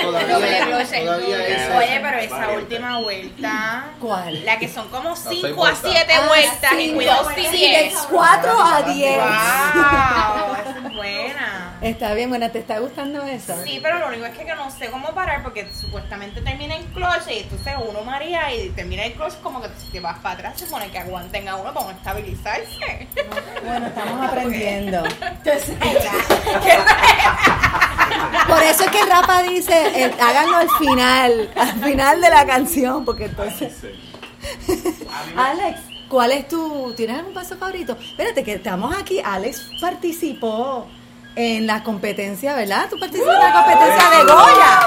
todavía- Doble cloche. es- Oye, pero esa última vuelta. ¿Cuál? La que son como seis 5 a vueltas. 7 Ah, vueltas y cinco. cuidado si Sí, 10. de cuatro a diez. ¡Wow! Esa es buena. Está bien, buena, ¿te está gustando eso? Sí, pero lo único es que no sé cómo parar porque supuestamente termina en cloche y entonces uno María y termina el cloche como que si te vas para atrás se supone que aguanten a uno para estabilizarse. Bueno, estamos aprendiendo. Por eso es que Rapa dice, eh, háganlo al final, al final de la canción, porque entonces... Alex, ¿cuál es tu... ¿Tienes algún paso favorito? Espérate, que estamos aquí. Alex participó en la competencia, ¿verdad? Tú participaste en la competencia de Goya.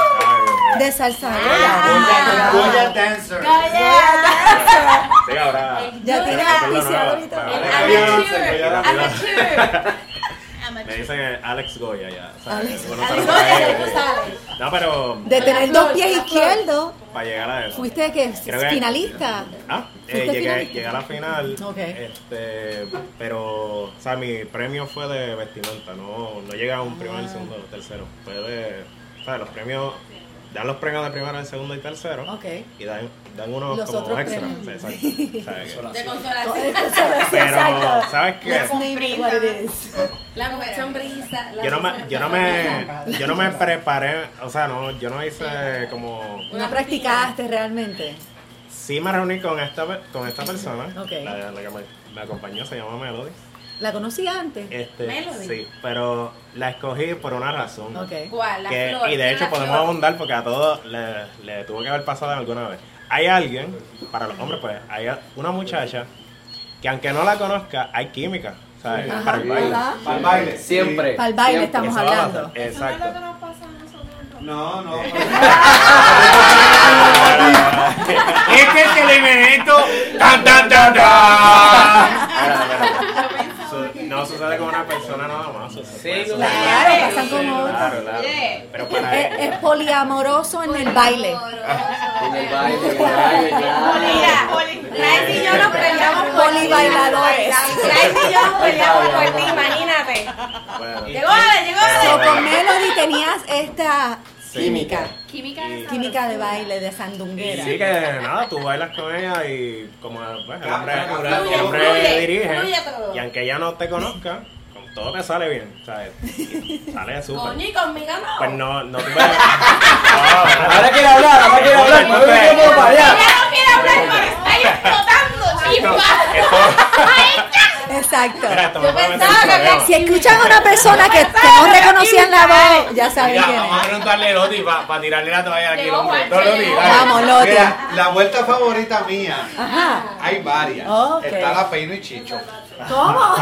De salsa Goya. Goya Dancer. Goya Sí, ahora. Ya tienes auspiciador y todo. Me dicen Alex Goya ya. Alex- uno Alex Goya, tú sabes. No, pero De tener dos pies izquierdos, para llegar a eso. fuiste que finalista. Ah, eh, ¿Fuiste llegué, finalista? llegué a la final. Ok. Este, pero, o sea, mi premio fue de vestimenta. No, no llegué a un primero, Ah. segundo, tercero. Fue de, o sea, los premios, dan los premios de primero, de segundo y tercero. Ok. Y dan, dan unos Los como extra. Sí, De consolación. Pero. ¿sabes qué? La mujer sonrisa. la Yo no me, yo no me, yo no me preparé, o sea, no, yo no hice como No practicaste realmente. Sí me reuní con esta, con esta persona, Ok. la, la que me, me acompañó, se llama Melody. ¿La conocí antes? Este, Melody. Sí, pero la escogí por una razón. Ok. ¿Cuál? La Que- flor. y de ¿Quién hecho podemos flor? abundar porque a todos le, le tuvo que haber pasado alguna vez. Hay alguien, para los hombres pues, hay una muchacha que aunque no la conozca, hay química. ¿sabes? Ajá, para el baile. Para el baile, siempre. Para el baile siempre. estamos Eso va a hablando. pasar, Exacto. No, no. Este es el elemento. ¡Tan, tan, tan, tan! No sucede con una persona nada más. Sí, Claro, pasan como otros. Claro, claro. Pero para Es, es poliamoroso en el baile. En el baile, en el baile, claro. Mira, y yo nos peleamos por ti. Polibailadores. Laiti y yo nos peleamos por ti, imagínate. Bueno. Llegó Ale, llegó So, Ale. con Melody tenías esta Química. Química Y- Química de baile, de sandunguera. Sí, que nada, tú bailas con ella y como pues, el hombre, Fluye, el hombre fluye, dirige fluye todo. y aunque ella no te conozca, con todo te sale bien, ¿sabes? Sale súper. Coño, y conmigo no. Pues no, no tuve... Ahora quiere hablar, ahora quiere hablar. No, no, micrófono para allá. Ella no quiere hablar, pero está explotando, chispa. Exacto. Yo pensaba en que. Si escuchan a una persona que, que no reconocían la voz, ya saben Mira, quién vamos a preguntarle a Loti para tirarle la toalla aquí No, Loti. Vamos, Loti. Mira, la vuelta favorita mía, Ajá. hay varias. Está la Peino y Chicho. ¿Cómo?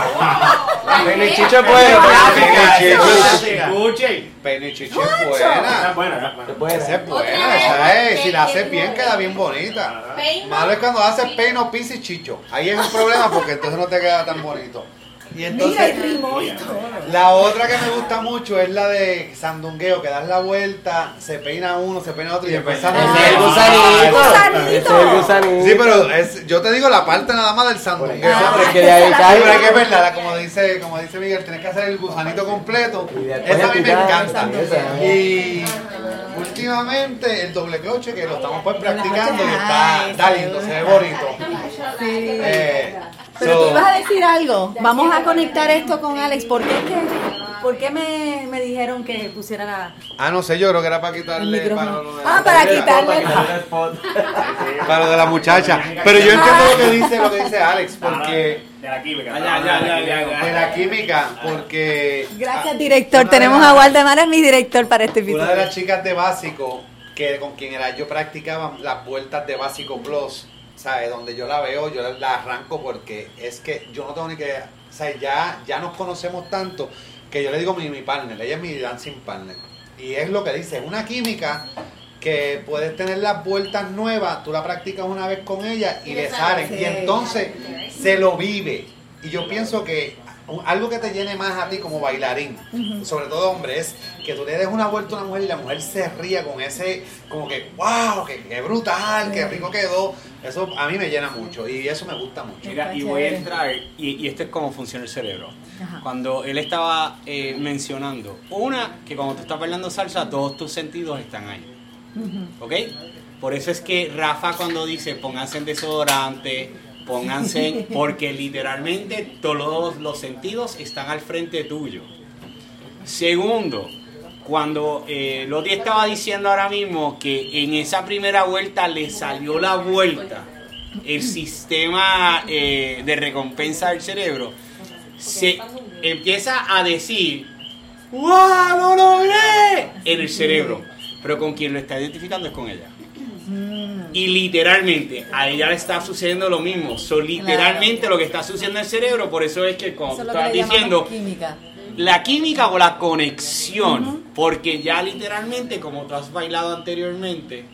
Peino y Chicho es Chicho. Escuchen. Peino y Chicho es buena. Buena, buena. Puede ser. buena. Si la haces bien, queda bien bonita. Malo es cuando haces peino, pis y chicho. Ahí es un problema porque entonces no te queda tan bonito. Y Mira, entonces, el ritmo y todo. la otra que me gusta mucho es la de sandungueo, que das la vuelta, se peina uno, se peina otro y Ese es el gusanito. el gusanito. Sí, pero es, yo te digo la parte nada más del sandungueo. Ah, es que Sí, de ahí cae. pero hay que verla, como dice, como dice Miguel, tienes que hacer el gusanito completo. Esa a mí me encanta. Y últimamente el doble cloche que lo estamos pues practicando y está, lindo, se ve bonito. Eh, Pero so- tú ibas a decir algo. Vamos a conectar esto con Alex. ¿Por qué, es que, por qué me, me dijeron que pusiera la, Ah, no sé, yo creo que era para el quitarle lo de- Ah, para quitarle. para lo de la muchacha. Pero yo entiendo lo que dice, lo que dice Alex, porque De la química. Ah, ya, ya, ya, ya, ya. de la química, porque Gracias, director. Tenemos a Waldemar, es mi director para este Una de episodio. las chicas de básico, que con quien era yo practicaba las vueltas de básico plus, ¿sabes? Donde yo la veo, yo la, la arranco porque es que yo no tengo ni que, o sea, ya, ya nos conocemos tanto que yo le digo mi, mi partner, ella es mi dancing partner. Y es lo que dice, es una química que puedes tener las vueltas nuevas, tú la practicas una vez con ella y le salen. Y entonces se lo vive. Y yo pienso que algo que te llene más a ti como bailarín, sobre todo hombre, es que tú le des una vuelta a una mujer y la mujer se ría con ese, como que, wow, que, que brutal, que rico quedó. Eso a mí me llena mucho y eso me gusta mucho. Mira, y voy a entrar, y, y esto es cómo funciona el cerebro. Cuando él estaba eh, mencionando, una, que cuando tú estás bailando salsa, todos tus sentidos están ahí. ¿Ok? Por eso es que Rafa cuando dice pónganse en desodorante, pónganse en... Porque literalmente todos los sentidos están al frente tuyo. Segundo, cuando eh, Loti estaba diciendo ahora mismo que en esa primera vuelta le salió la vuelta, el sistema eh, de recompensa del cerebro se empieza a decir, ¡Wow! ¡Lo logré! En el cerebro. Pero con quien lo está identificando es con ella. Y literalmente, a ella le está sucediendo lo mismo. So, literalmente lo que está sucediendo en el cerebro, por eso es que como Eso tú es lo que estabas le diciendo, química. la química o la conexión, porque ya literalmente, como tú has bailado anteriormente,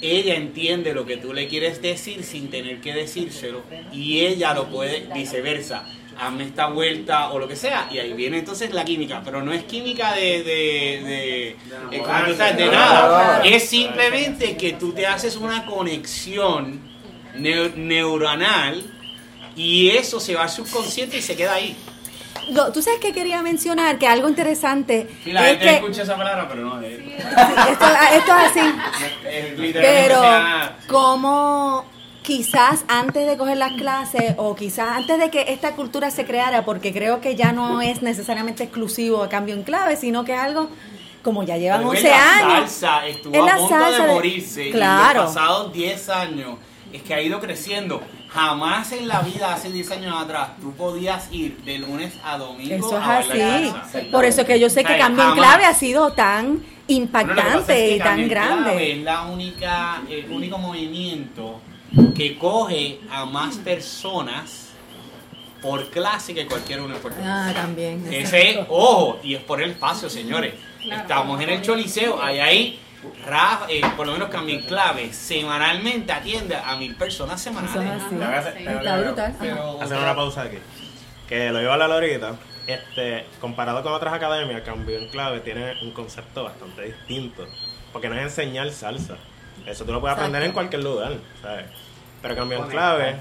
ella entiende lo que tú le quieres decir sin tener que decírselo y ella lo puede viceversa. Hazme esta vuelta o lo que sea, y ahí viene entonces la química, pero no es química de, de, de, eh, nada, es simplemente que tú te haces una conexión neu- neuronal y eso se va al subconsciente y se queda ahí. Tú sabes que quería mencionar que algo interesante Y la es gente que escucha esa palabra, pero no. eh, esto, esto es así. Pero como quizás antes de coger las clases o quizás antes de que esta cultura se creara, porque creo que ya no es necesariamente exclusivo a cambio en clave, sino que es algo como ya llevan Pero en 11 la años. salsa estuvo En la a punto salsa de de- morirse. Claro. Y los pasados 10 años es que ha ido creciendo. Jamás en la vida, hace 10 años atrás, tú podías ir de lunes a domingo Eso es a así. salsa. Por eso es que yo sé que Ay, cambio en clave ha sido tan impactante pasa es que y tan en Clave grande. Es la única, el único movimiento que coge a más personas por clase que cualquier uno Rico. Ah, también. Ese, ojo, y es por el espacio, señores. Estamos en el Choliseo, ahí ahí, Rafa, eh, por lo menos Cambio en Clave, semanalmente atiende a mil personas semanales. Hacer- una pausa aquí. Que lo iba a hablar ahorita. Este, comparado con otras academias, Cambio en Clave tiene un concepto bastante distinto. Porque no es enseñar salsa. Eso tú lo puedes aprender en cualquier lugar, ¿sabes? Pero Cambio en Clave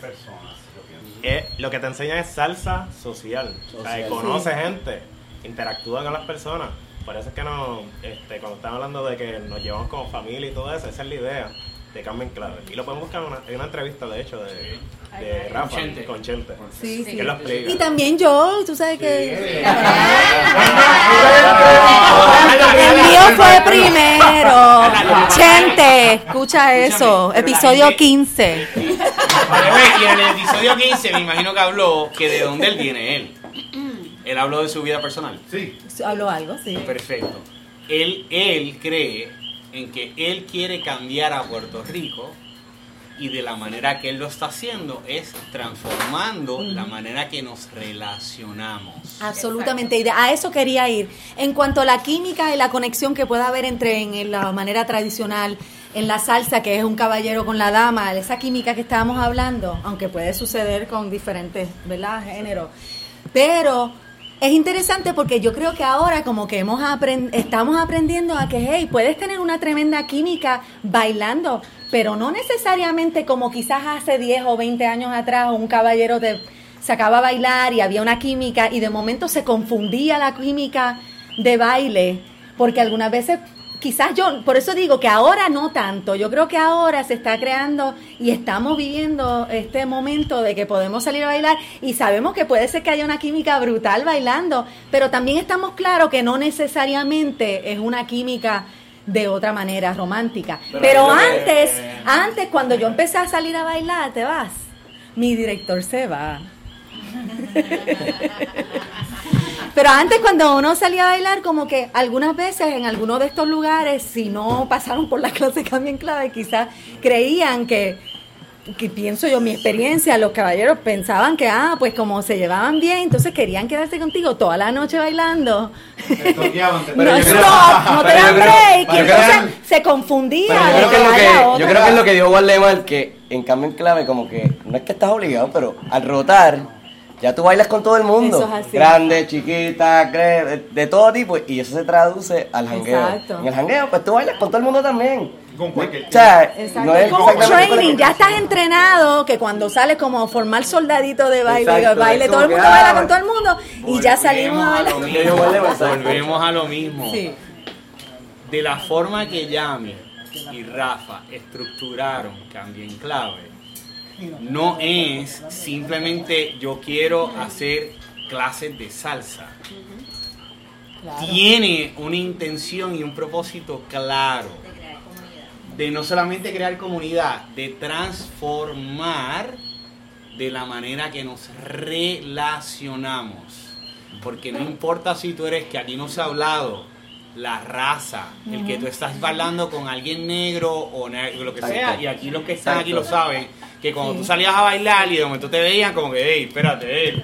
es, lo que te enseña es salsa social. O sea, Social. conoce Sí. gente, interactúa con las personas. Por eso es que no, este, cuando están hablando de que nos llevamos como familia y todo eso, esa es la idea de Cambio en Clave. Y lo podemos buscar en una, en una entrevista, de hecho, de, de Rafa Con Chente. con Chente. Sí, sí. Que lo explica. Y también yo, tú sabes que... El mío fue primero. Chente, escucha eso. Episodio gente- 15. Vale, güey, y en el episodio 15 me imagino que habló que de dónde él viene él. Él habló de su vida personal. Sí. Habló algo, sí. Perfecto. Él, él cree en que él quiere cambiar a Puerto Rico y de la manera que él lo está haciendo es transformando la manera que nos relacionamos. Absolutamente, y a eso quería ir. En cuanto a la química y la conexión que pueda haber entre en, en la manera tradicional, en la salsa, que es un caballero con la dama, esa química que estábamos hablando, aunque puede suceder con diferentes ¿verdad? géneros. Pero es interesante porque yo creo que ahora como que hemos estamos aprendiendo a que, hey, puedes tener una tremenda química bailando, pero no necesariamente como quizás hace 10 o 20 años atrás un caballero te sacaba a bailar y había una química y de momento se confundía la química de baile, porque algunas veces quizás yo, por eso digo que ahora no tanto, yo creo que ahora se está creando y estamos viviendo este momento de que podemos salir a bailar y sabemos que puede ser que haya una química brutal bailando, pero también estamos claros que no necesariamente es una química de otra manera romántica. Pero que- antes, antes cuando yo empecé a salir a bailar, te vas, mi director se va. Pero antes cuando uno salía a bailar, como que algunas veces en alguno de estos lugares, si no pasaron por la clase cambio en clave, quizás creían que, que pienso yo, mi experiencia, los caballeros pensaban que, ah, pues como se llevaban bien, entonces querían quedarse contigo toda la noche bailando. No, yo creo- stop, no te dan break. creo entonces se confundía. Creo que otra. yo creo que es lo que dijo Waldemar, que en cambio en clave como que no es que estás obligado, pero al rotar ya tú bailas con todo el mundo. Eso es así. Grande, chiquita, de, todo tipo y eso se traduce al jangueo. Exacto. En el jangueo pues tú bailas con todo el mundo también. Con cualquier O sea, Exacto. no es como un training, ya estás entrenado, que cuando sales como formar soldadito de baile, Exacto, baile, todo el mundo baila ah, con todo el mundo y ya salimos a Volvemos bailar. lo mismo, Exacto. Volvemos a lo mismo. Sí. De la forma que Yami y Rafa estructuraron Cambio en Clave, no es simplemente yo quiero hacer clases de salsa. Tiene una intención y un propósito claro. De no solamente crear comunidad, de transformar de la manera que nos relacionamos. Porque no importa si tú eres, que aquí no se ha hablado, la raza, el que tú estás bailando con alguien negro o ne- lo que sea, y aquí los que están aquí lo saben, que cuando tú salías a bailar y de momento te veían como que, hey, espérate, hey".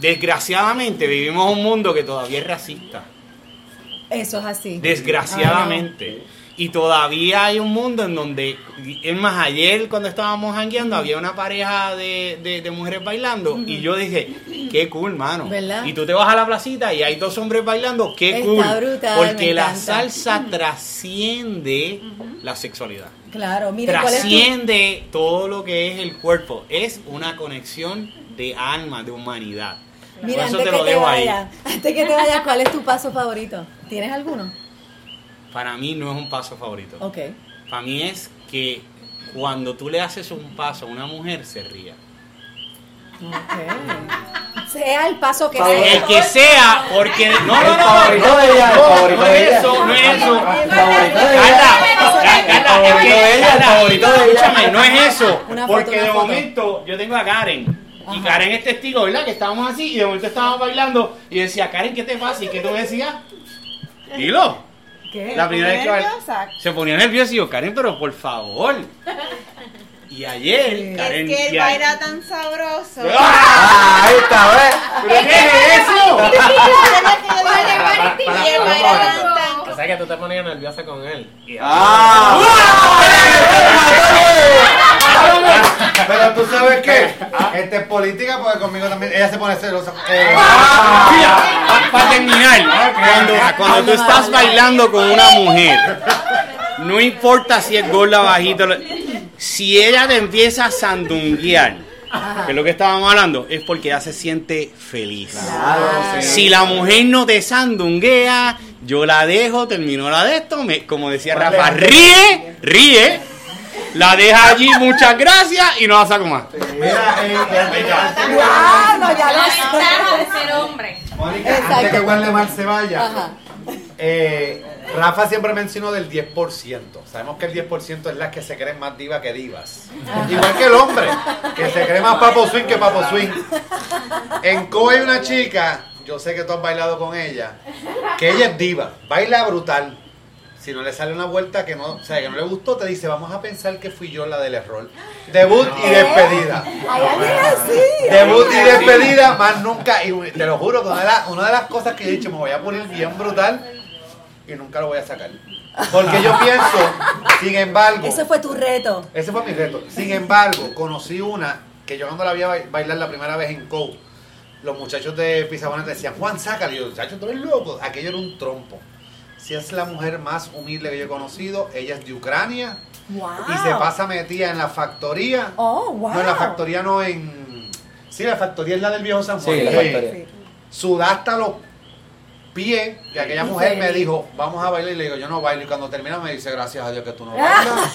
Desgraciadamente vivimos un mundo que todavía es racista. Eso es así. Desgraciadamente. Y todavía hay un mundo en donde, es más, ayer cuando estábamos jangueando había una pareja de, de- de mujeres bailando y yo dije, qué cool, mano. ¿Verdad? Y tú te vas a la placita y hay dos hombres bailando, qué Está cool. brutal, porque la salsa trasciende la sexualidad. Claro, mira, ¿cuál es tu- Trasciende todo lo que es el cuerpo. Es una conexión de alma, de humanidad. Mira, Por eso antes te que lo te dejo ahí. vayas, antes que te vayas, ¿cuál es tu paso favorito? ¿Tienes alguno? Para mí no es un paso favorito. Ok. Para mí es que cuando tú le haces un paso a una mujer se ría. Ok. Sea el paso que El sea. que sea, porque no, no, El no, favorito no, el es eso, no es eso. El Carla, El favorito de ella, el Carla, favorito de ella. Escúchame, no es eso. Porque de momento yo tengo a Karen. Y Karen es testigo, ¿verdad? Que estábamos así y de momento estábamos bailando. Y decía, Karen, ¿qué te pasa? ¿Y qué tú me decías? Dilo. ¿Qué? La primera vez que nerviosa? se ponía nervioso y yo, Karen, pero por favor. Y ayer, Karen. Es que él baila tan sabroso. Ah, ahí está, ¿ves? ¿Pero qué es eso? Y él baila tan tan O sea que tú te ponías nerviosa con él. Ah. Pero tú sabes qué, este es política porque conmigo también ella se pone celosa. Eh, Para terminar, cuando, tú estás bailando con una mujer, no importa si es gorda o bajita, lo- si ella te empieza a sandunguear, que es lo que estábamos hablando, es porque ella se siente feliz. Si la mujer no te sandunguea, Yo la dejo, terminó la de esto, me, como decía Vale. Rafa, ríe, ríe, la deja allí, muchas gracias y no la saco más. Eh. No, ya lo ser hombre. Mónica, antes que se vaya, Ajá. Eh, Rafa siempre mencionó del 10%. Sabemos que el 10% es la que se creen más diva que divas. Igual que el hombre, que se cree más papo swing que papo swing. En Co hay una chica, yo sé que tú has bailado con ella, que ella es diva, baila brutal. Si no le sale una vuelta que no, o sea, que no le gustó, te dice, vamos a pensar que fui yo la del error. Debut y despedida. Alguien así. Debut y despedida, más nunca. Y te lo juro, que una de, las, una de las cosas que he dicho, me voy a poner bien brutal y nunca lo voy a sacar. Porque yo pienso, sin embargo, Ese fue tu reto. ese fue mi reto. Sin embargo, conocí una que yo cuando la vi a bailar la primera vez en Co, los muchachos de Pisabones decían, Juan, sácalo. Y yo, muchachos, tú eres loco. Aquello era un trompo. Si es la mujer más humilde que yo he conocido, ella es de Ucrania Wow. y se pasa metida en la factoría. Oh, wow. No, en la factoría no en. Sí, la factoría es la del viejo San Juan. Sí, la factoría. Sudá hasta los pies. Y aquella mujer me dijo, vamos a bailar. Y le digo, yo no bailo. Y cuando termina me dice, gracias a Dios que tú no bailas.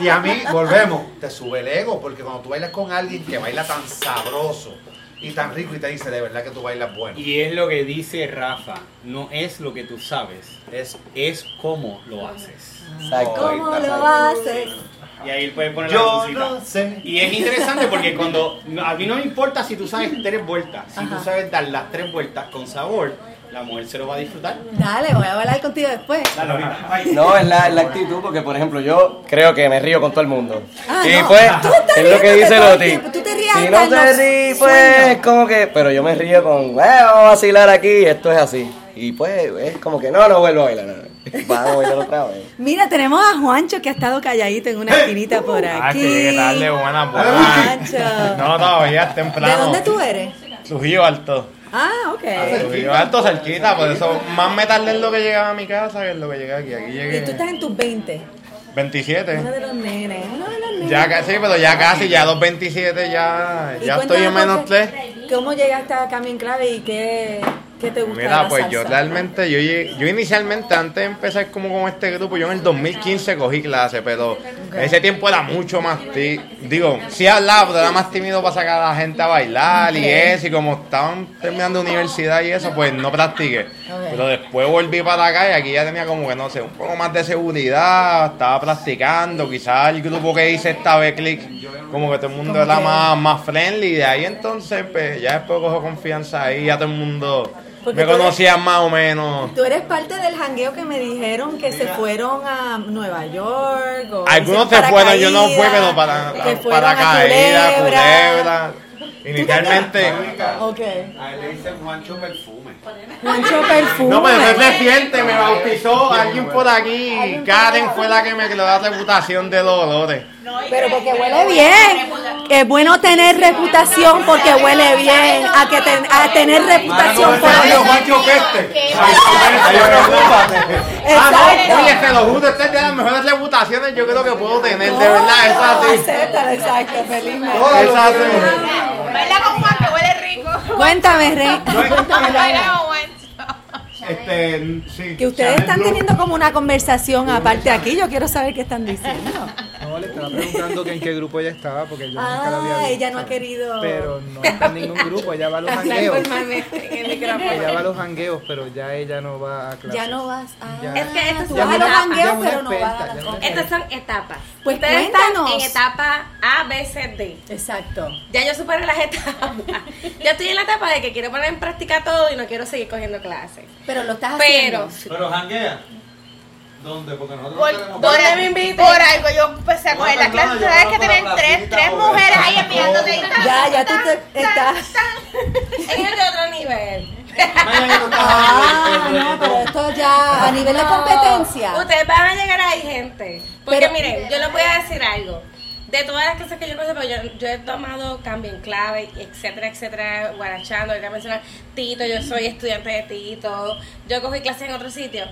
y a mí, volvemos, te sube el ego. Porque cuando tú bailas con alguien que baila tan sabroso y tan rico y te dice, de verdad que tú bailas bueno. Y es lo que dice Rafa, no es lo que tú sabes, es, es cómo lo haces. Exacto. ¿Cómo lo haces? Y ahí él puede poner la Yo musicita. no sé. Y es interesante porque cuando a mí no me importa si tú sabes tres vueltas, si tú Ajá. sabes dar las tres vueltas con sabor, la mujer se lo va a disfrutar. Dale, voy a bailar contigo después. Dale ahorita. No, es la, actitud, porque por ejemplo yo creo que me río con todo el mundo. Ah, y no, pues, es lo que dice Loti. tú te ríes Si no te ríes, pues, sueños. como que, pero yo me río con, "Eh, vamos a vacilar aquí, y esto es así. Y pues, es como que no, no vuelvo a bailar. no. Vamos a bailar otra vez. Mira, tenemos a Juancho que ha estado calladito en una esquinita por Ah, aquí. que llegué tarde, buenas, buenas. Juancho. No, todavía es temprano. ¿De dónde tú eres? Trujillo Alto. Ah, ok. Trujillo Alto cerquita, por eso más me tardé en lo que llegaba a mi casa que en lo que llegué aquí. Aquí Y tú llegué estás en tus 20. 27. Uno de los nenes. Uno de los nenes. Ya casi, pero ya casi, ya los 27 ya, ya estoy en menos cómo- 3. ¿Cómo llegaste a Cambio en Clave y qué, qué te gusta de Mira, la pues yo realmente, yo, yo inicialmente, antes de empezar como con este grupo, yo en el 2015 cogí clase, pero ese tiempo era mucho más, digo, sí hablaba, pero era más tímido para sacar a la gente a bailar y eso, y como estaban terminando universidad y eso, pues no practiqué. Pero después volví para acá y aquí ya tenía como que, no sé, un poco más de seguridad, estaba practicando, quizás el grupo que hice esta vez, Click, como que todo el mundo era más, más friendly, y de ahí entonces, pues ya después cojo confianza ahí, ya todo el mundo Porque me eres- conocían más o menos. Tú eres parte del jangueo que me dijeron que se fueron a Nueva York. O Algunos se fueron, yo no fui, pero para, que para caída, Culebra. culebra. Inicialmente. A él le dicen Juancho Perfume. Juancho Perfume. No, pero es reciente, me bautizó alguien por aquí. Karen fue la que me creó la reputación de los olores. Pero porque huele bien. Es bueno tener reputación porque huele bien. A, que ten- a tener reputación por. Ah, oye, te lo juro, esta es de las mejores reputaciones yo creo que puedo tener, de verdad, es así. Acéptalo, exacto, felizmente. Es así. Baila con Juan que huele rico. Cuéntame, Rey. Este, sí. Que ustedes están teniendo como una conversación aparte aquí. Yo quiero saber qué están diciendo. Le estaba preguntando que en qué grupo ella estaba porque yo nunca la había Ah, visto. ella no ha querido. Pero no está en ningún grupo, ella va a los jangueos. Ella va a los jangueos, pero ya ella no va a clases. Ya no vas a. Ya. Es que estas tú son vas a los etapas. jangueos, pero no vas a las. Estas son etapas. Pues Ustedes cuéntanos. están en etapa A, B, C, D. Exacto. Ya yo superé las etapas. ya estoy en la etapa de que quiero poner en práctica todo y no quiero seguir cogiendo clases. Pero lo estás Pero, haciendo. Pero janguea. ¿Dónde? Porque nosotros Por, por, ¿Dónde me invitan? por algo yo empecé a coger No, la clase. Sabes no que tienen tres, tres mujeres ahí enviándote. y tan, Ya, ya tú te estás. el de otro nivel. Ah, no, pero esto ya a nivel de competencia. Ustedes van a llegar ahí, gente. Porque Pero- miren, yo les voy a decir algo. De todas las cosas que yo conozco, yo, yo he tomado cambio en clave, etcétera, etcétera, guarachando, ahorita mencionar Tito, yo soy estudiante de Tito, yo cogí clases en otro sitio.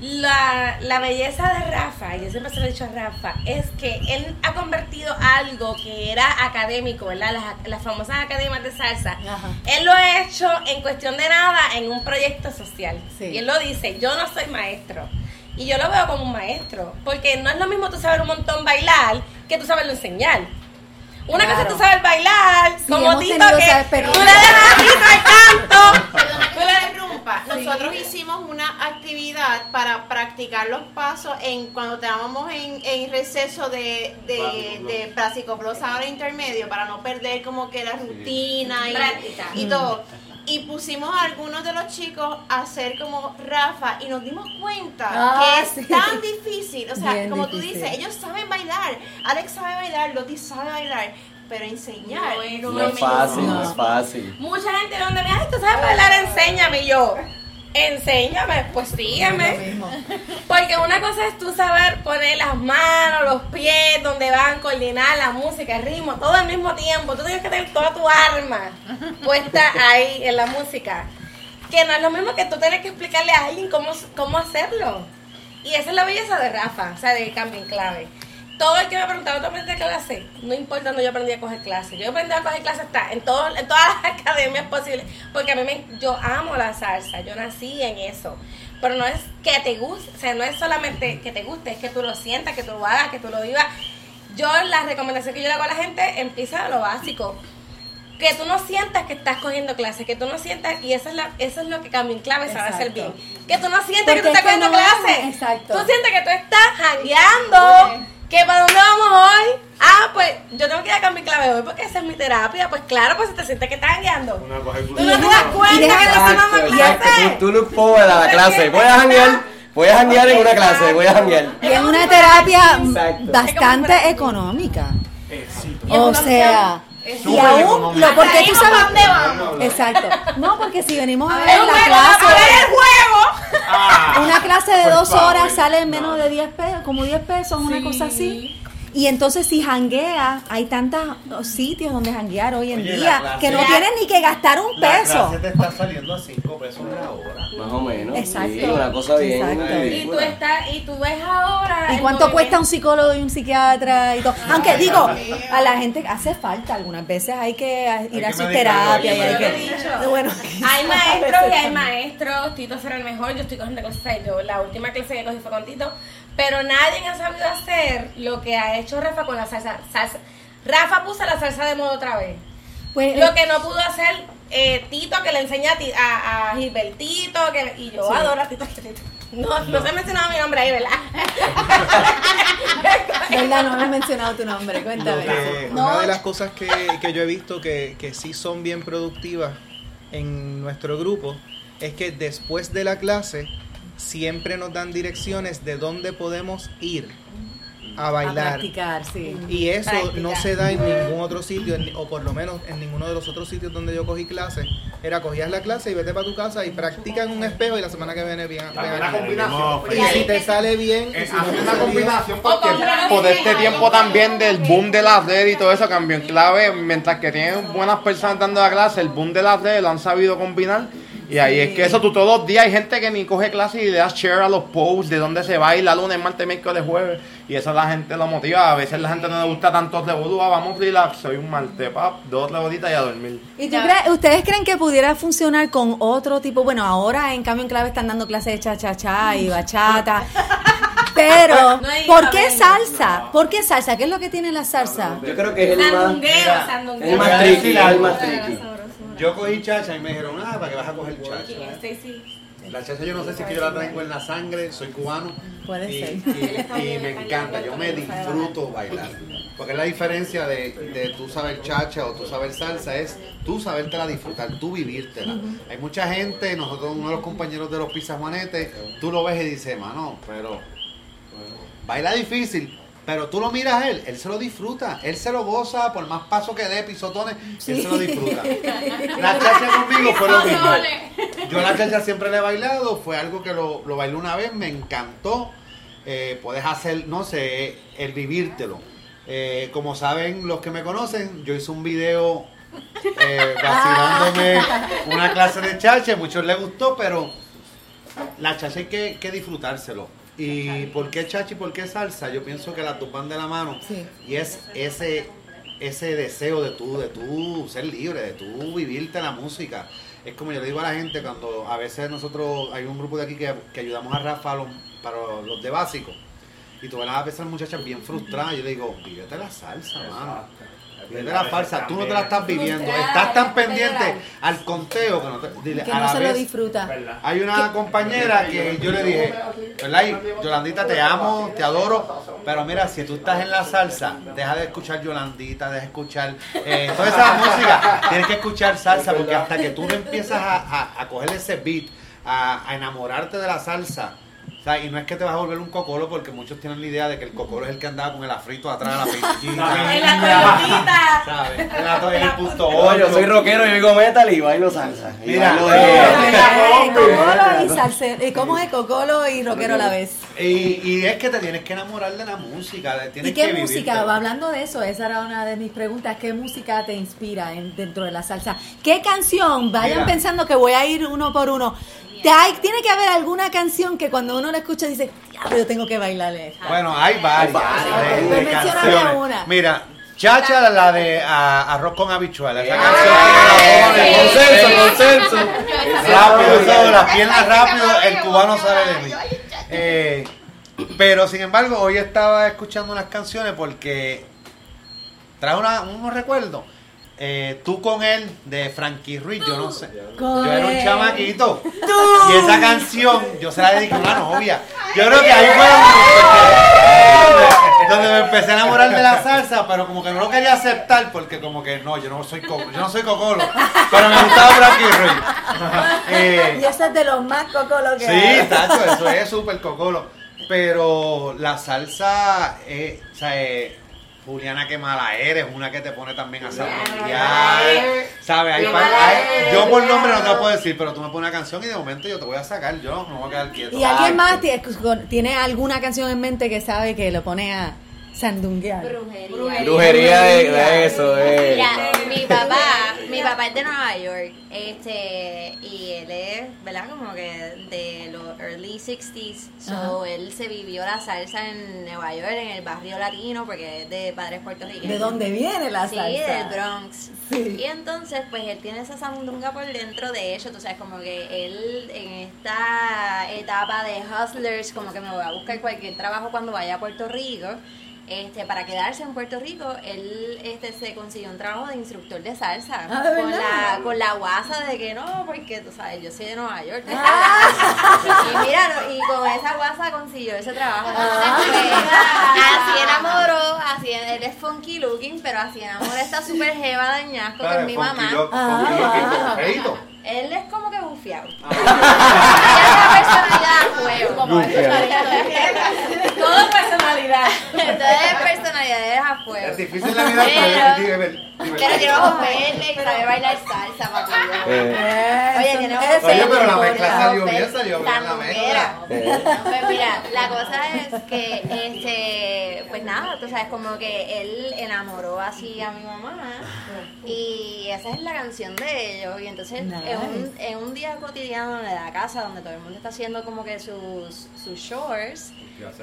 La, la belleza de Rafa, y yo siempre se lo he dicho a Rafa, es que él ha convertido algo que era académico, ¿verdad? Las, las famosas academias de salsa. Él lo ha hecho en cuestión de nada en un proyecto social. Y él lo dice, yo no soy maestro. Y yo lo veo como un maestro, porque no es lo mismo tú saber un montón bailar que tú saberlo enseñar. Una cosa es tú sabes bailar, como Tito, que tú le Tito el canto. Perdona que me interrumpa. Nosotros hicimos una actividad para practicar los pasos en cuando estábamos en, en receso de, de, ahora intermedio para no perder como que la rutina y todo. Y pusimos a algunos de los chicos a hacer como Rafa y nos dimos cuenta Ah, que es sí. tan difícil. O sea, Bien como difícil. tú dices, ellos saben bailar. Alex sabe bailar, Loti sabe bailar. Pero enseñar No es No es fácil, no es fácil. Mucha gente donde me, ay, tú sabes bailar, enséñame. Y yo, enséñame, pues sígueme. Porque una cosa es tú saber poner las manos, los pies, donde van, coordinar la música, el ritmo, todo al mismo tiempo. Tú tienes que tener toda tu arma puesta ahí en la música. Que no es lo mismo que tú tienes que explicarle a alguien cómo, cómo hacerlo. Y esa es la belleza de Rafa, o sea, de Cambio en Clave. Todo el que me ha preguntado, ¿tú aprendiste clase? No importa donde yo aprendí a coger clases. Yo aprendí a coger clases en, todo, en todas las academias posibles. Porque a mí me, yo amo la salsa. Yo nací en eso. Pero no es que te guste, o sea, no es solamente que te guste, es que tú lo sientas, que tú lo hagas, que tú lo vivas. Yo, la recomendación que yo le hago a la gente, empieza a lo básico. Que tú no sientas que estás cogiendo clases, que tú no sientas, y eso es, la, eso es lo que cambia en clave, sabe hacer bien. Que tú no sientas que tú estás cogiendo no es- clases. exacto. Tú sientes que tú estás jangueando. ¿Que para dónde vamos hoy? Ah, pues yo tengo que ir a cambiar clave hoy porque esa es mi terapia. Pues claro, pues si te sientes que estás jangueando. Tú no te das cuenta que te estás dando clase. tú, look forward a la clase. Voy a janguear, voy a janguear en una clase, voy a janguear. Y es una terapia bastante económica. O sea, y aún, lo, porque tú sabes. Exacto. No, porque si venimos a ver la juego, clase. A ver el juego. Una clase de dos favor, horas sale en menos de 10 pesos, como 10 pesos, una cosa así. Y entonces si janguea, hay tantos sitios donde janguear hoy en Oye, día clase- que no tienen ni que gastar un La peso. clase te está saliendo a 5 pesos la hora. Más o menos. Exacto. Sí, una cosa bien. Exacto. Y tú estás, y tú ves ahora. ¿Y cuánto movimiento- cuesta un psicólogo y un psiquiatra y todo? Aunque digo, a la gente hace falta algunas veces hay que ir a que su terapia y hay hay que bueno, Hay maestros y hay maestros. Tito será el mejor. Yo estoy cogiendo clases. Yo, la última clase que cogí fue con Tito. Pero nadie ha sabido hacer lo que ha hecho Rafa con la salsa. salsa. Rafa puso la salsa de modo otra vez. Pues, lo que no pudo hacer eh, Tito, que le enseña a, Ti- a, a Gilbertito. Que, y yo Sí. adoro a Tito. No, no se ha mencionado mi nombre ahí, ¿verdad? ¿verdad? No me he mencionado tu nombre, cuéntame. Eh, No, una de las cosas que, que yo he visto que, que sí son bien productivas en nuestro grupo es que después de la clase siempre nos dan direcciones de dónde podemos ir a a bailar. practicar, sí. Y eso Practicar. no se da en ningún otro sitio, en- o por lo menos en ninguno de los otros sitios donde yo cogí clases. Era cogías la clase y vete para tu casa y practica en un espejo y la semana que viene bien. Aquí. combinación. Y si te sale bien, Es si no te una sale bien- combinación Porque por este tiempo también del boom de las redes y todo eso cambió en clave, mientras que tienen buenas personas dando la clase, el boom de las redes lo han sabido combinar. Y ahí es que eso tú todos los días hay gente que ni coge clase y le das share a los posts de dónde se baila, lunes, martes, miércoles, jueves. Y eso la gente lo motiva. A veces la gente no le gusta tanto revolú, ah, vamos relax, soy un martes, pap, dos rebolitas y a dormir. ¿Y tú crees- ustedes creen que pudiera funcionar con otro tipo? Bueno, ahora en cambio en clave están dando clases de cha-cha-cha y bachata. Pero, No ¿por qué salsa? ¿Por qué salsa? ¿Qué es lo que tiene la salsa? Yo creo que es el más. Sandungueo, sandungueo. el más tricky, el más tricky. Yo cogí chacha y me dijeron, ah, ¿para qué vas a coger chacha? Stacy. La chacha yo no sé si es que yo la traigo en la sangre, soy cubano. Puede y, ser. Y, y me encanta, yo me disfruto bailar. Porque la diferencia de, de tú saber chacha o tú saber salsa es tú sabértela disfrutar, tú vivírtela. Hay mucha gente, nosotros, uno de los compañeros de los Pizza Juanetes, tú lo ves y dices, mano, pero baila difícil. Pero tú lo miras a él, él se lo disfruta, él se lo goza, por más paso que dé, pisotones, él se lo disfruta. La chacha conmigo fue lo mismo. Yo la chacha siempre le he bailado, fue algo que lo, lo bailé una vez, me encantó. Eh, puedes hacer, no sé, el vivírtelo. Eh, como saben los que me conocen, yo hice un video eh, vacilándome una clase de chacha, muchos les gustó, pero la chacha hay que, que disfrutárselo. ¿Y por qué chacha y por qué salsa? Yo pienso que las dos van de la mano. Sí. Y es ese, ese deseo de tú, de tú ser libre, de tú vivirte la música. Es como yo le digo a la gente cuando a veces nosotros, hay un grupo de aquí que, que ayudamos a Rafa los- para los de básico. Y tú ves a veces muchachas bien frustradas. Yo le digo, vívete la salsa, mano. Vívete la salsa. Tú no te la estás viviendo. Frustrada, Estás tan te pendiente al conteo que no te. Dile, Que a no la se lo disfruta. hay una compañera que yo le dije, ¿verdad? Y, Yolandita, te amo, te adoro, pero mira, si tú estás en la salsa, deja de escuchar Yolandita, deja de escuchar eh, toda esa música, tienes que escuchar salsa, porque hasta que tú no empiezas a, a, a coger ese beat, a, a enamorarte de la salsa, o sea, y no es que te vas a volver un cocolo, porque muchos tienen la idea de que el cocolo es el que andaba con el afrito atrás de la pinchita. En la toyotita. ¿sabes? En la to- en el punto yo soy rockero, yo digo metal y bailo salsa. Y Mira, bailo de- Cocolo y salsero. ¿Y cómo es Cocolo y rockero a la vez? Y, y es que te tienes que enamorar de la música, tienes ¿Y qué que música? Hablando de eso, esa era una de mis preguntas. ¿Qué música te inspira en- dentro de la salsa? ¿Qué canción? Vayan Mira. pensando que voy a ir uno por uno. Te hay- tiene que haber alguna canción que cuando uno la escucha dice, "Diablo, yo tengo que bailarle. esta". Bueno, hay varias de- de mencióname canciones. una. Mira, Chacha, la de a- Arroz con habichuelas. Esa Ah, canción que la Consenso, consenso. Rápido, eso, las piernas rápido, el cubano sale de mí. Eh, pero sin embargo, hoy estaba escuchando unas canciones porque trae una- unos recuerdos. Eh, tú con él de Frankie Ruiz, yo no sé. Yo era un chamaquito. Y esa canción yo se la dediqué a una novia. Yo creo que ahí fue donde, donde me empecé a enamorar de la salsa, pero como que no lo quería aceptar porque como que no, yo no soy co- yo no soy cocolo, pero me gustaba Frankie Ruiz. Eh, Y esa es de los más Cocolo que Sí, hay. tacho, eso es súper cocolo. Pero la salsa, eh, o sea, eh, Juliana, qué mala eres, una que te pone también a zapatear. ¿Sabes? Hay pa- hay- yo por nombre no te lo puedo decir, pero tú me pones una canción y de momento yo te voy a sacar, yo no me voy a quedar quieto. ¿Y alguien Ay, más tiene alguna canción en mente que sabe que lo pone a sandunguear? Brujería. Brujería de, de eso, de. Mira, mi papá, mi papá es de Nueva York, este, y él es, ¿verdad? Como que de los early 60s, so Ajá. él se vivió la salsa en Nueva York, en el barrio latino, porque es de padres puertorriqueños. ¿De dónde viene la Sí, salsa? del Bronx. Y entonces, pues él tiene esa sandunga por dentro de ello, tú sabes, como que él en esta etapa de hustlers, como que me voy a buscar cualquier trabajo cuando vaya a Puerto Rico. Este, para quedarse en Puerto Rico, él este, se consiguió un trabajo de instructor de salsa. Ah, ¿de con, la, con la guasa de que no, porque tú sabes, yo soy de Nueva York. Ah. y mira, no, y con esa guasa consiguió ese trabajo. Ah. Así enamoró, así él es funky looking, pero así enamoró esta super jeva de ñasco que Claro, es mi mamá. look. Él es como que bufiado. Una personalidad a juego. Como Todo personalidad. Entonces personalidades a fuego. Es difícil la vida, pero Pero- tiene ojos verdes y sabe bailar salsa, Eh. Oye, tiene ojos Oye, verdes. pero la mezcla salió bien, salió bien la mezcla. Pues mira, la cosa es que, este, pues nada, tú sabes, como que él enamoró así a mi mamá y esa es la canción de ellos. Y entonces en, un, en un día cotidiano de la casa donde todo el mundo está haciendo como que sus, sus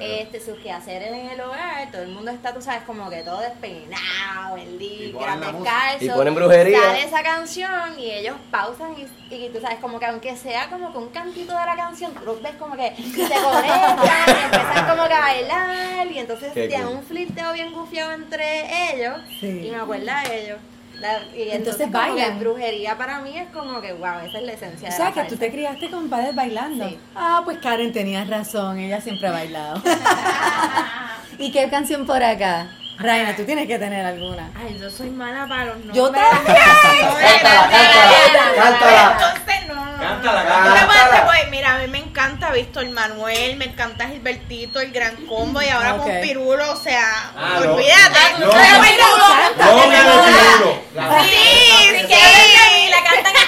este, sus quehaceres en el hogar, todo el mundo está, tú sabes, como que todo despeinado, el día, descalzo. Y ponen brujería. Sale esa canción y ellos pausan y, y tú sabes, como que aunque sea como que un cantito de la canción, tú los ves como que se conectan y empiezan como que a bailar y entonces tienen cool. un flirteo bien gufiado entre ellos Sí. y me acuerda de ellos. La- y Entonces entonces, que bailan. brujería para mí es como que, wow, esa es la esencia O de sea, la que salsa. tú te criaste con padres bailando. Ah, pues Karen tenías razón, ella siempre ha bailado. ¿Y qué canción por acá? Raina, tú tienes que tener alguna. Ay, yo soy mala para los nombres. Yo también. Cántala, cántala, cántala. Entonces no. Cántala, cántala. pues, mira, a mí me encanta Víctor Manuel, me encanta Gilbertito, el Gran Combo y ahora con Pirulo, o sea, Ah, no. olvídate. No, no, no, no, no, no,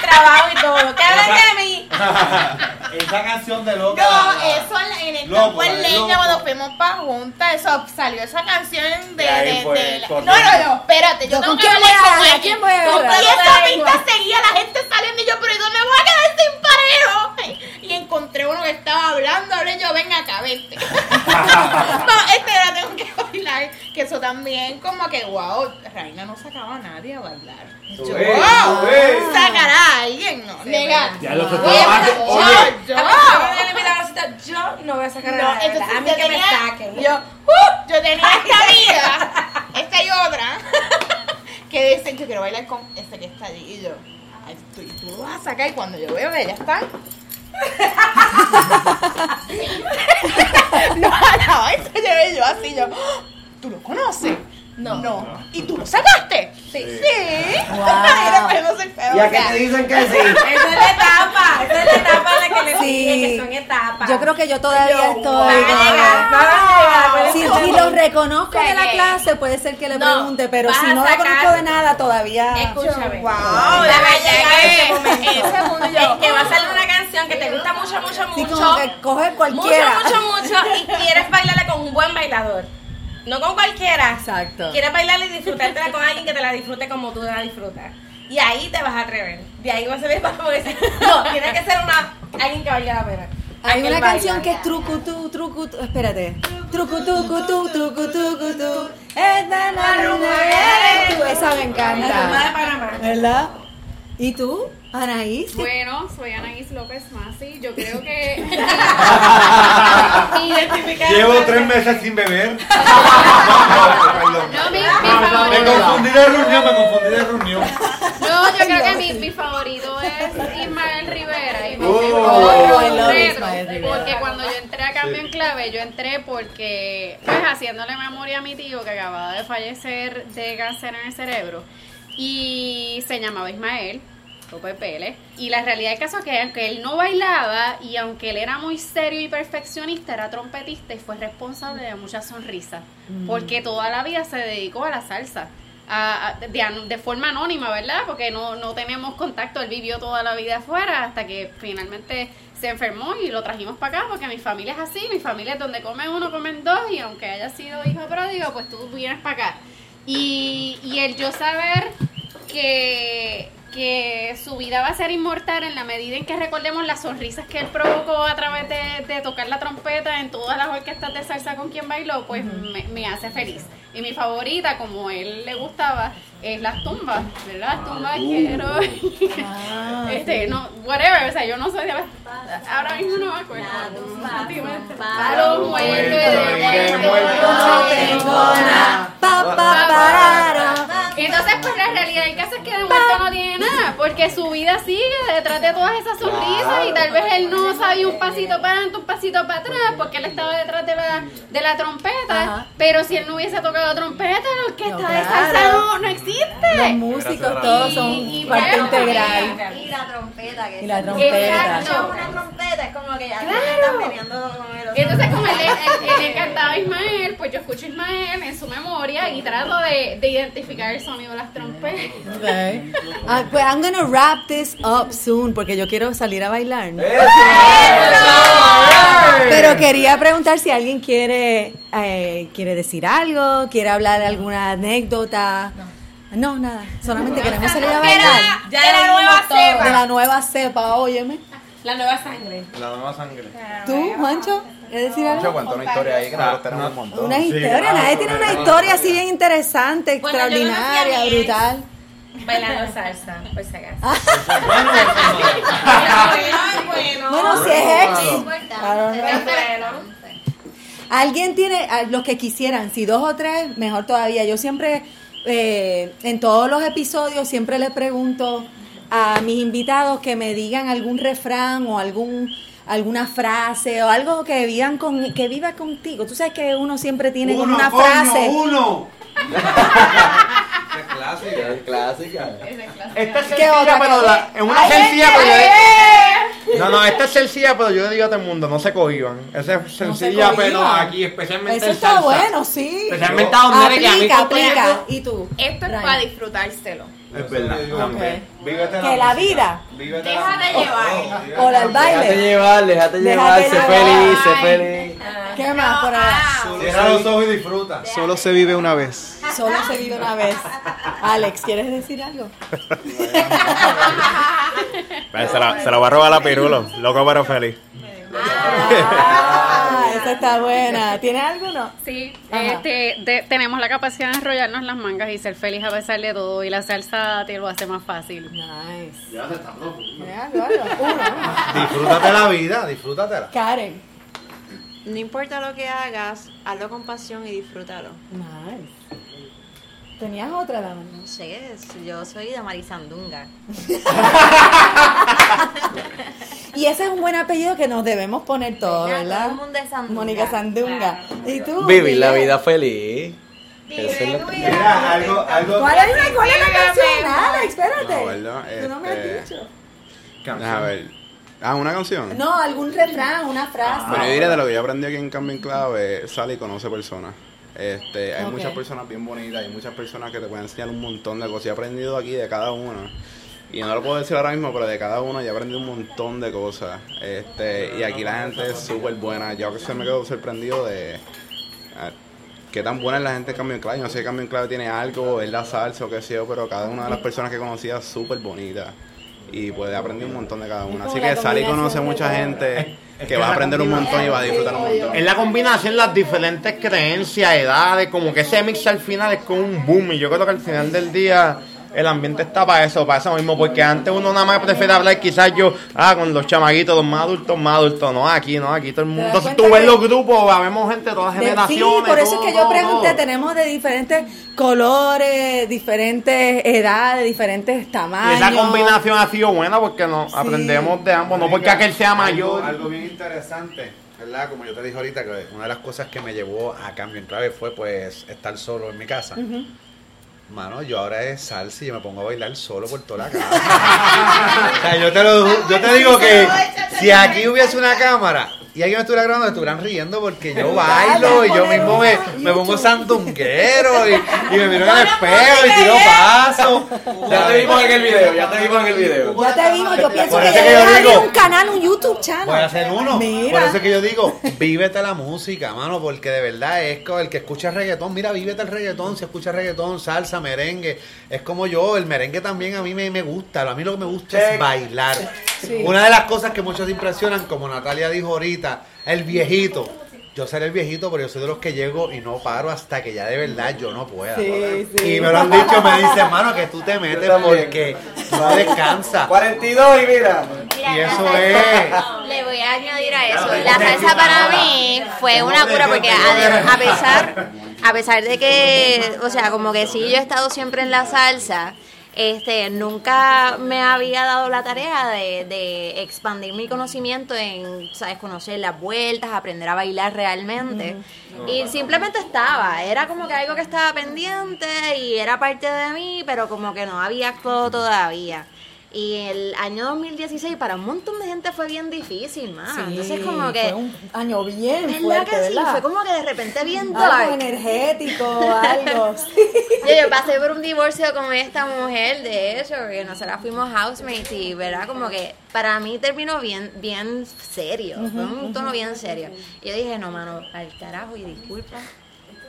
trabajo y todo. ¿Qué hablan de mí? Esa canción de loca. No, eso en, el Loco, campo en leña cuando fuimos para junta, eso salió esa canción de, de, fue de la-. No, no, no, espérate, yo ¿Con tengo que quién hablar con alguien. ¿Quién voy a agarrar? Y esa pista seguía la gente saliendo y yo, pero ¿y dónde me voy a quedar sin parejo? Encontré uno que no, este la tengo que bailar. Que eso también, como que, wow, Reina no sacaba a nadie a bailar. Yo, wow, sacará a alguien, no, negar. Ya lo que yo, A mí, yo. yo yo no voy a sacar a No, nadie. entonces a mí yo que me saquen. Yo, uh, yo tenía esta amiga, esta y otra, que dicen que quiero bailar con ese que está allí. Y yo, ay, tú, y tú lo vas a sacar y cuando yo veo ella está. no, no, eso yo, yo así, yo, "Ah, ¿tú lo conoces? No. No. ¿Y tú lo sacaste? Sí. Sí. Wow. Y después no sé, pero, ¿Y a o qué sea, te dicen que sí? Esa es la etapa, esa es la etapa en la que le Sí. dije que son etapas. Yo creo que yo todavía Yo, estoy. van a llegar, a llegar, Si, si que- lo reconozco de la que- clase, puede ser que le No, pregunte, pero si no lo conozco de nada, todavía. Escúchame. Wow, que que ese momento. ese mundo yo- Es que va a salir una canción que te gusta mucho, mucho, Sí, mucho. como que coge cualquiera. Mucho, mucho, mucho. Y quieres bailarla con un buen bailador. No con cualquiera. Exacto. Quieres bailarla y disfrutártela con alguien que te la disfrute como tú la disfrutas. Y ahí te vas a atrever. De ahí vas a ver para decir, no, tiene que ser una alguien que valga la pena. Hay una canción que es trucutú, trucutú, espérate. Trucutucutú, trucutucutú. Esta la. Esa me La rumba de encanta. Panamá. ¿Verdad? ¿Y tú, Anaís? Bueno, soy Anaís López Masi. Yo creo que. Llevo tres meses sin beber. No, mi, mi Me favorito. confundí de reunión, me confundí de reunión. No, yo creo que mi, mi favorito es Ismael Rivera. Y me Oh, siento I love retro, Ismael Rivera. porque cuando yo entré a Cambio en Clave, yo entré porque, pues, haciéndole memoria a mi tío que acababa de fallecer de cáncer en el cerebro. Y se llamaba Ismael. López Pérez. Y la realidad del caso es que aunque él no bailaba y aunque él era muy serio y perfeccionista, era trompetista y fue responsable de muchas sonrisas. Mm. Porque toda la vida se dedicó a la salsa. a- a- de, an- de forma anónima, ¿verdad? Porque no, no teníamos contacto, él vivió toda la vida afuera hasta que finalmente se enfermó y lo trajimos para acá porque mi familia es así, mi familia es donde come uno, comen dos y aunque haya sido hijo pródigo, pues tú vienes para acá. Y, y el yo saber que, que su vida va a ser inmortal en la medida en que recordemos las sonrisas que él provocó a través de, de tocar la trompeta en todas las orquestas de salsa con quien bailó, pues me, me hace feliz. Y mi favorita, como él le gustaba, es las tumbas, ¿verdad? Las tumbas quiero. este, no, whatever, o sea, yo no soy de las. Ahora mismo no me acuerdo. Palo muerto de No tengo nada. Pa, pa, para. Entonces, pues la realidad del caso es que de momento no tiene nada, porque su vida sigue detrás de todas esas sonrisas y tal vez él no sabía un pasito para adelante, un pasito para atrás, porque él estaba detrás de la, de la trompeta, Ajá. pero si él no hubiese tocado trompeta, la orquesta No, de salsa no, no existe. Los músicos todos son Y- y parte bueno, integral. Y la trompeta. Que Y la es- trompeta. Exacto, una trompeta es como que ya Claro. están peleando con el otro. Entonces, como él, él- a Ismael, pues yo escucho a Ismael en su memoria y trato de, de identificar el sonido de las trompetas. Okay. Ah, pues I'm gonna wrap this up soon porque yo quiero salir a bailar. ¿no? Pero quería preguntar si alguien quiere eh, quiere decir algo, quiere hablar de alguna anécdota. No, nada. Solamente queremos salir a bailar. Ya de la nueva cepa. De la nueva cepa, óyeme. La nueva sangre. La nueva sangre. ¿Tú, Juancho? ¿Quieres decir Yo cuento una historia ahí que nosotros tenemos un montón. Una historia, nadie tiene una historia así bien interesante, extraordinaria, brutal. Bailando salsa, por si acaso. Ah. bueno. Bueno, si es bueno. Alguien tiene, los que quisieran, si dos o tres, mejor todavía. Yo siempre, eh, en todos los episodios, siempre le pregunto a mis invitados que me digan algún refrán o algún alguna frase o algo que vivan con que viva contigo. Tú sabes que uno siempre tiene Uno, una coño, frase. uno. Es clásica. Es clásica. Esta es ¿Qué sencilla, pero la, es una sencilla, pero No, no, esta es sencilla, pero yo le digo a todo el mundo, no se cohiban. Esa es sencilla, pero aquí especialmente Eso está salsa. bueno, sí. Especialmente a donde eres que a mí Aplica, aplica. ¿Y tú? Esto es para disfrutárselo. Es verdad. Ok. Vívete Que la vida. Vívete Déjate llevar. O la- el Déjate baile. llevar, déjate llevar, sé llevar. feliz, sé feliz. ¿Qué más por allá? Cierra los ojos y disfruta. Solo se vive una vez. Solo se vive una vez. Alex, ¿quieres decir algo? Se, la, se la va a robar a Pirulo, loco pero feliz. Ah, esa está buena. ¿Tienes alguno? Sí, este, de- tenemos la capacidad de enrollarnos las mangas y ser feliz a pesar de todo. Y la salsa te lo hace más fácil. Nice. Ya se está Uno. Disfrútate la vida, disfrútatela. Karen. No importa lo que hagas, hazlo con pasión y disfrútalo. Nice. ¿Tenías otra, dama? No sé, yo soy de Marisandunga. Y ese es un buen apellido que nos debemos poner todos, ¿Verdad? ¿verdad? Todo el mundo es Sandunga. Mónica Sandunga. ¿Y tú? Vivir la vida feliz. Mira, algo, algo. ¿Cuál es la, cuál es la canción? Alex, espérate. No, ¿verdad? Tú no me has Este, dicho. A ver. Ah, una canción. No, algún refrán, una frase. Bueno, yo diría de lo que yo aprendí aquí en Cambio en Clave, sale y conoce personas. Este, hay muchas personas bien bonitas, hay muchas personas que te pueden enseñar un montón de cosas. Yo he aprendido aquí de cada una. Y no lo puedo decir ahora mismo, pero de cada uno yo he aprendido un montón de cosas. Este, y aquí la gente es súper buena. Yo que se me quedo sorprendido de ah, qué tan buena es la gente en Cambio en Clave. Yo No sé si Cambio en Clave tiene algo, es la salsa o qué sé yo, pero cada una de las personas que conocía es súper bonita. Y pues he aprendido un montón de cada una. Así que sale y conoce mucha de gente que va a aprender un montón y va a disfrutar un montón. Es la combinación de las diferentes creencias, edades, como que ese mix al final es como un boom. Y yo creo que al final del día el ambiente está para eso, para eso mismo. Porque antes uno nada más prefiere hablar quizás yo, ah, con los chamaguitos, los más adultos, más adultos. No, aquí, no, aquí todo el mundo. Entonces tú ves que- los grupos, vemos gente de todas generaciones. sí, por eso todo, es que yo todo, pregunté, todo. tenemos de diferentes colores, diferentes edades, diferentes Y tamaños. esa combinación ha sido buena porque nos aprendemos de ambos, no porque aquel sea mayor. Algo, algo bien interesante, ¿verdad? Como yo te dije ahorita, que una de las cosas que me llevó a cambio en clave fue pues estar solo en mi casa. Mano, yo ahora es salsa y yo me pongo a bailar solo por toda la casa. yo te, lo, yo te digo que si aquí hubiese una cámara y alguien me estuviera grabando, estuvieran riendo porque yo bailo y yo mismo me, me pongo sandunguero y, y me miro en el espejo y tiro pasos. Ya te vimos en el video, ya te vimos en el video. Ya te digo, yo pienso Por que eso que yo debería abrir digo- un canal, un YouTube channel. Voy a hacer uno. Mira. Por eso es que yo digo, vívete la música, mano, porque de verdad es como el que escucha reggaetón, mira, vívete el reggaetón, si escucha reggaetón, salsa, merengue. Es como yo, el merengue también a mí me, me gusta. A mí lo que me gusta es bailar. Sí. Una de las cosas que muchos se impresionan, como Natalia dijo ahorita, el viejito. Yo seré el viejito, pero yo soy de los que llego y no paro hasta que ya de verdad yo no pueda. Sí, sí. Y me lo han dicho, me dicen, hermano, que tú te metes porque no descansas. 42 y mira. Y eso es. Le voy a añadir a eso. La salsa para mí fue una cura porque a, a pesar a pesar de que, o sea, como que sí yo he estado siempre en la salsa, este nunca me había dado la tarea de, de expandir mi conocimiento en, sabes, conocer las vueltas, aprender a bailar realmente. Y simplemente estaba, era como que algo que estaba pendiente y era parte de mí, pero como que no había actuado todavía. Y el año 2016 para un montón de gente fue bien difícil, más. Sí, Entonces como que... fue un año bien ¿Verdad fuerte, que sí? ¿verdad? Fue como que de repente bien Algo dark. energético, algo. Yo, yo pasé por un divorcio con esta mujer, de hecho, porque nosotras fuimos housemates y, ¿verdad? Como que para mí terminó bien bien serio, fue un tono bien serio. Y yo dije, no, mano, al carajo y disculpa.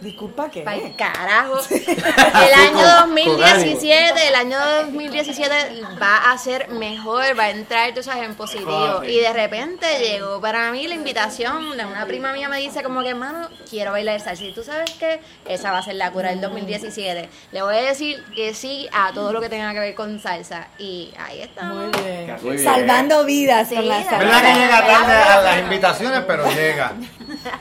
Disculpa. Para el carajo. El año 2017, el año 2017 va a ser mejor, va a entrar, tú sabes, en positivo. Y de repente llegó para mí la invitación de una prima mía me dice como que, hermano, quiero bailar salsa. Y tú sabes que esa va a ser la cura del 2017. Le voy a decir que sí a todo lo que tenga que ver con salsa. Y ahí está. Muy bien. Muy bien. Salvando vidas Sí, con la salsa. ¿Verdad que llega tarde a las invitaciones, pero llega?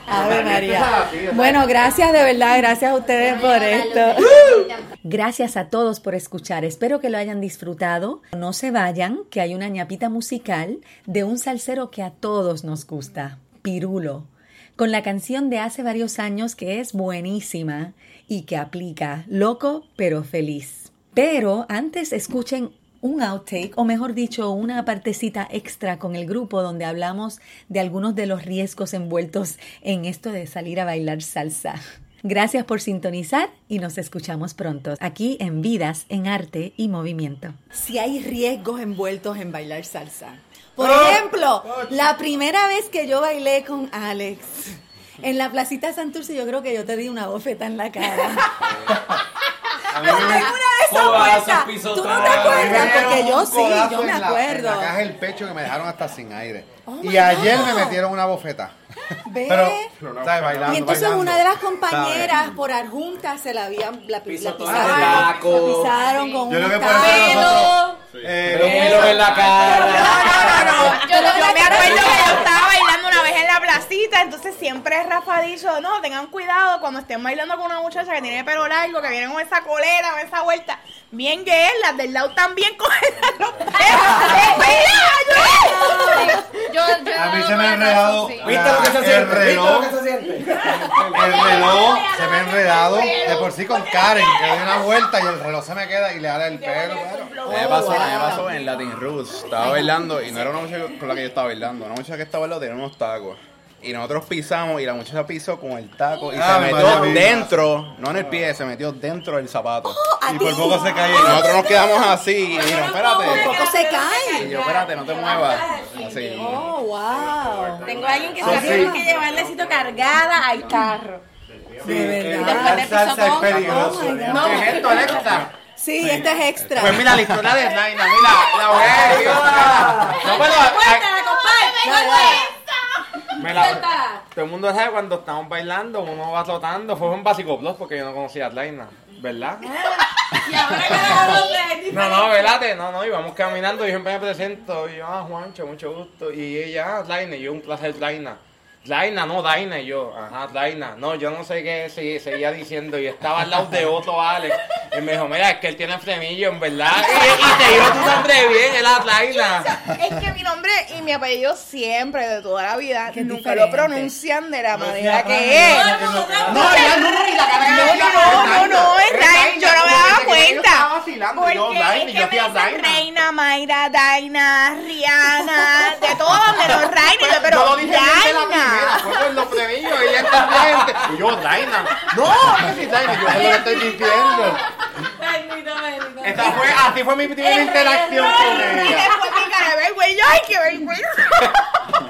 Ave María. Bueno, gracias de verdad, gracias a ustedes por esto. Gracias a todos por escuchar. Espero que lo hayan disfrutado. No se vayan, que hay una ñapita musical de un salsero que a todos nos gusta, Pirulo, con la canción de hace varios años que es buenísima y que aplica loco pero feliz. Pero antes escuchen un outtake, o mejor dicho, una partecita extra con el grupo donde hablamos de algunos de los riesgos envueltos en esto de salir a bailar salsa. Gracias por sintonizar y nos escuchamos pronto aquí en Vidas en Arte y Movimiento. Si hay riesgos envueltos en bailar salsa. Por ejemplo, la primera vez que yo bailé con Alex en la placita Santurce, yo creo que yo te di una bofeta en la cara. A mí ¿Alguna me- vez esa Codazos, vuelta. ¿Tú no te acuerdas? Porque yo sí, yo me en la- acuerdo. En la caja del pecho que me dejaron hasta sin aire. Oh y ayer God. me metieron una bofeta. Ve. Pero, ¿sabes? Bailando, y entonces bailando. una de las compañeras por adjunta se la habían la, la pisaron, la pisaron con Yo Pero pelos en la cara. Yo, yo me acuerdo que yo estaba bailando una vez en entonces siempre Rafa ha dicho, no, tengan cuidado cuando estén bailando con una muchacha que tiene pelo largo, que viene con esa colera, con esa vuelta. Bien que es, las del lado también cogen los pelos. Yo, yo A mí se me ha enredado. ¿Viste lo que se el siente? ¿Viste reloj. lo que se siente? El reloj se me ha enredado de por sí con Karen, que doy una vuelta y el reloj se me queda y le da el pelo. A mí me pasó, a mí me pasó en Latin Roots. Estaba bailando y no era una muchacha con la que yo estaba bailando. Una muchacha que estaba bailando tenía unos tacos. Y nosotros pisamos y la muchacha pisó con el taco y Ah, se metió dentro, no en el pie, se metió dentro del zapato. ¿a Y por poco se cae. Y nosotros nos quedamos así y dijeron, Por espérate. poco se Y cae. yo, espérate, no te muevas. Así. Oh, wow. Tengo a alguien que Sí, se sí. tiene que llevar necesito cargada al carro. Sí, De verdad. bailar salsa es peligroso. Oh. No, ¿qué es esto, Alexa? Sí, este es extra. Pues mira la historia de Naina, mira, la voy a. No, pero Cuéntala, compadre. me la- todo el mundo sabe cuando estamos bailando, uno va flotando. Fue un básico blog porque yo no conocía a Naina, ¿verdad? Y ahora que hablamos de No, no, velate, no, no, íbamos caminando y yo me presento, y yo, ah, Juancho, mucho gusto, y ella, ah, Laina, y yo, un placer, Laina. Laina, no, Daina, y yo, ajá, Laina, no, yo no sé qué se- seguía diciendo, y estaba al lado de otro Alex, y me dijo, mira, es que él tiene frenillo, en verdad, y, y te dijo tu nombre bien, era Laina. Es que mi nombre y mi apellido siempre, de toda la vida, Qué nunca diferente. lo pronuncian de la No manera que es. No, ya no, no, y la cara No, no, no, no, no, es Daina, yo no me daba cuenta. Porque yo, Daina, yo hacía Daina. Reina, Mayra, Daina, Rihanna, de todo menos Reina, y yo, yo pero lo dije bien de la primera, Daina. fue por los y ella entendía gente. Y yo, Daina. No, que sí, Daina, yo sé lo que estoy diciendo. Esta fue, así fue mi primera interacción con Y ella. después mi cara de vergüenza, ay, qué vergüenza.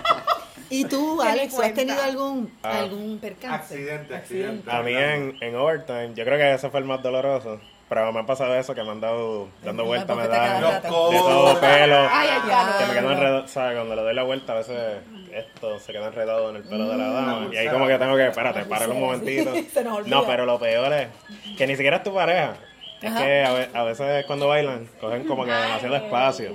¿Y tú, Alex, has tenido algún, Ah. algún percance? Accidente, accidente. A mí en, en overtime, yo creo que ese fue el más doloroso. Pero me ha pasado eso, que me han dado dando vueltas, me dan de todo pelo. Ay, ay, ay. que me quedo enredado, ¿sabes? Cuando le doy la vuelta, a veces esto se queda enredado en el pelo de la dama. Y ahí como que tengo que, espérate, parar un momentito. Se nos olvida. No, pero lo peor es que ni siquiera es tu pareja. Es Ajá. que a, ve- a veces cuando bailan cogen como que demasiado espacio.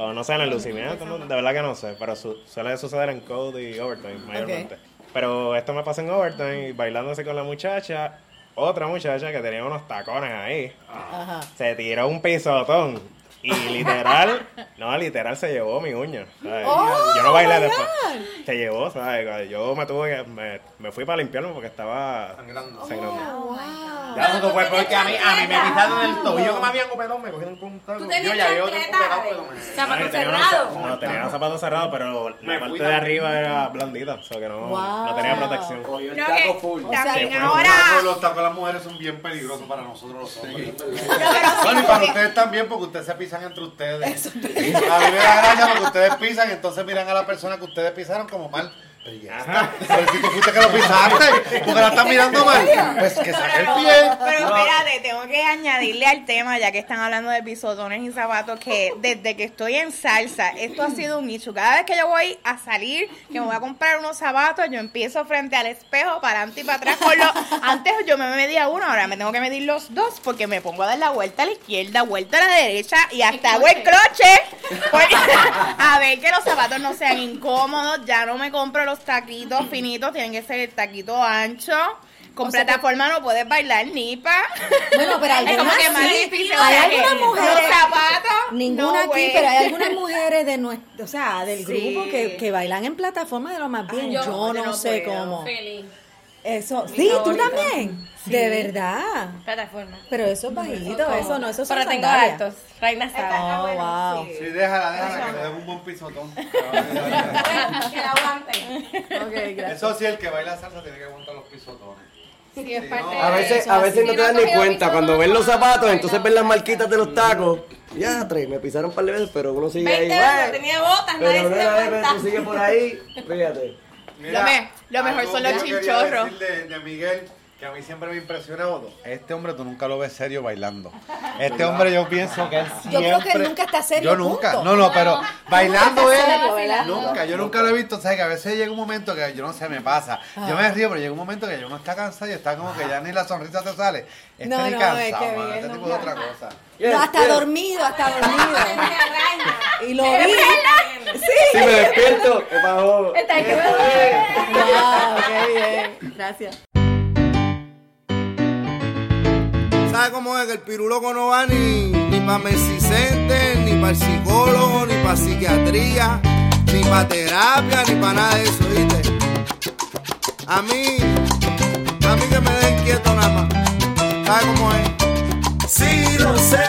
O no sé, en el lucimiento, no, de verdad que no sé. Pero su- suele suceder en code y overtime mayormente. Pero esto me pasa en overtime, bailando así con la muchacha. Otra muchacha que tenía unos tacones ahí. Ajá. Se tiró un pisotón. Y literal, no, literal se llevó mi uña. ¿sabes? Oh, yo no bailé después. Se llevó, ¿sabes? Yo me tuve que. Me, me fui para limpiarme porque estaba Sangrando. sangrando. Oh, wow. Ya no fue porque a mí, a mí me pisaron el tobillo como había copetón, me cogieron con un taco. Tú Yo ya un chancleta, copetón, pero me... Ay, zapatos tenía unos cerrados. za- No, tenía los zapatos cerrados, pero la Me parte de también. arriba era blandita, o sea que no, Wow. no tenía protección. Cogió el No, taco que full. ahora. Los tacos de las mujeres son bien peligrosos para nosotros los hombres. Bueno, y para ustedes también, porque ustedes se pisan entre ustedes. A mí me da gracia porque ustedes pisan y entonces miran a la persona que ustedes pisaron como mal. Pero ya está. Pero si tú fuiste que lo pisaste, porque la estás mirando mal, pues que saque el Pero, pie. pero espérate, tengo que añadirle al tema, ya que están hablando de pisotones y zapatos, que desde que estoy en salsa, esto ha sido un nicho. Cada vez que yo voy a salir, que me voy a comprar unos zapatos, yo empiezo frente al espejo, para adelante y para atrás. Con los, antes yo me medía uno, ahora me tengo que medir los dos, porque me pongo a dar la vuelta a la izquierda, vuelta a la derecha y hasta hago el croche. Porque- a ver que los zapatos no sean incómodos, ya no me compro los taquitos finitos, tienen que ser el taquito ancho. Con O sea que- plataforma no puedes bailar ni pa. Bueno, pero es como algunas que más sí. difícil. Hay o sea, que algunas mujeres- Los zapatos. Ninguna no, aquí, pero hay algunas mujeres de nuestro, o sea, del Sí. grupo que, que bailan en plataforma de lo más bien. Ay, yo, yo no, no sé puedo. cómo. Feliz. Eso, Mi sí, tú también. De verdad. Plataforma. Pero eso es bajito, eso no, eso son Pero tengo sandalias. altos. Reina. Oh, wow. Sí, déjala, déjala, que le den un buen pisotón. Que la aguanten. Ok, gracias. Eso sí, el que baila salsa tiene que aguantar los pisotones. Sí, es Sí, parte A veces, eso. a veces no te das ni cuenta. Cuando ven los zapatos, entonces ven las marquitas de los tacos. Ya, tres, me pisaron un par de veces, pero uno sigue ahí. Tenía botas, nadie Pero se no, dio cuenta. tú sigues por ahí, fíjate. Me- lo mejor son los chinchorros. decir De, de Miguel, que a mí siempre me impresiona Odo. Este hombre tú nunca lo ves serio bailando. Este hombre yo pienso que él siempre... Yo creo que él nunca está serio. Yo nunca, punto. no, no, pero bailando él... Nunca, yo nunca lo he visto. O sea, que a veces llega un momento que yo no sé, me pasa. Yo ah. me río, pero llega un momento que yo no está cansado y está como que ya ni la sonrisa te sale. Este no, ni no, es que bien, este tipo de otra cosa. Yes, hasta dormido, hasta dormido. y lo vi. Sí. Si me despierto. Está que me. Wow, qué bien. Gracias. ¿Sabes cómo es? Que el piruloco no va ni, ni para Mercicente, ni para el psicólogo, ni para psiquiatría, ni para terapia, ni para nada de eso, ¿viste? A mí, a mí que me den quieto nada más. ¿Sabes cómo es? Sí, lo sé,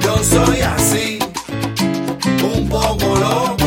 yo soy así, un poco loco.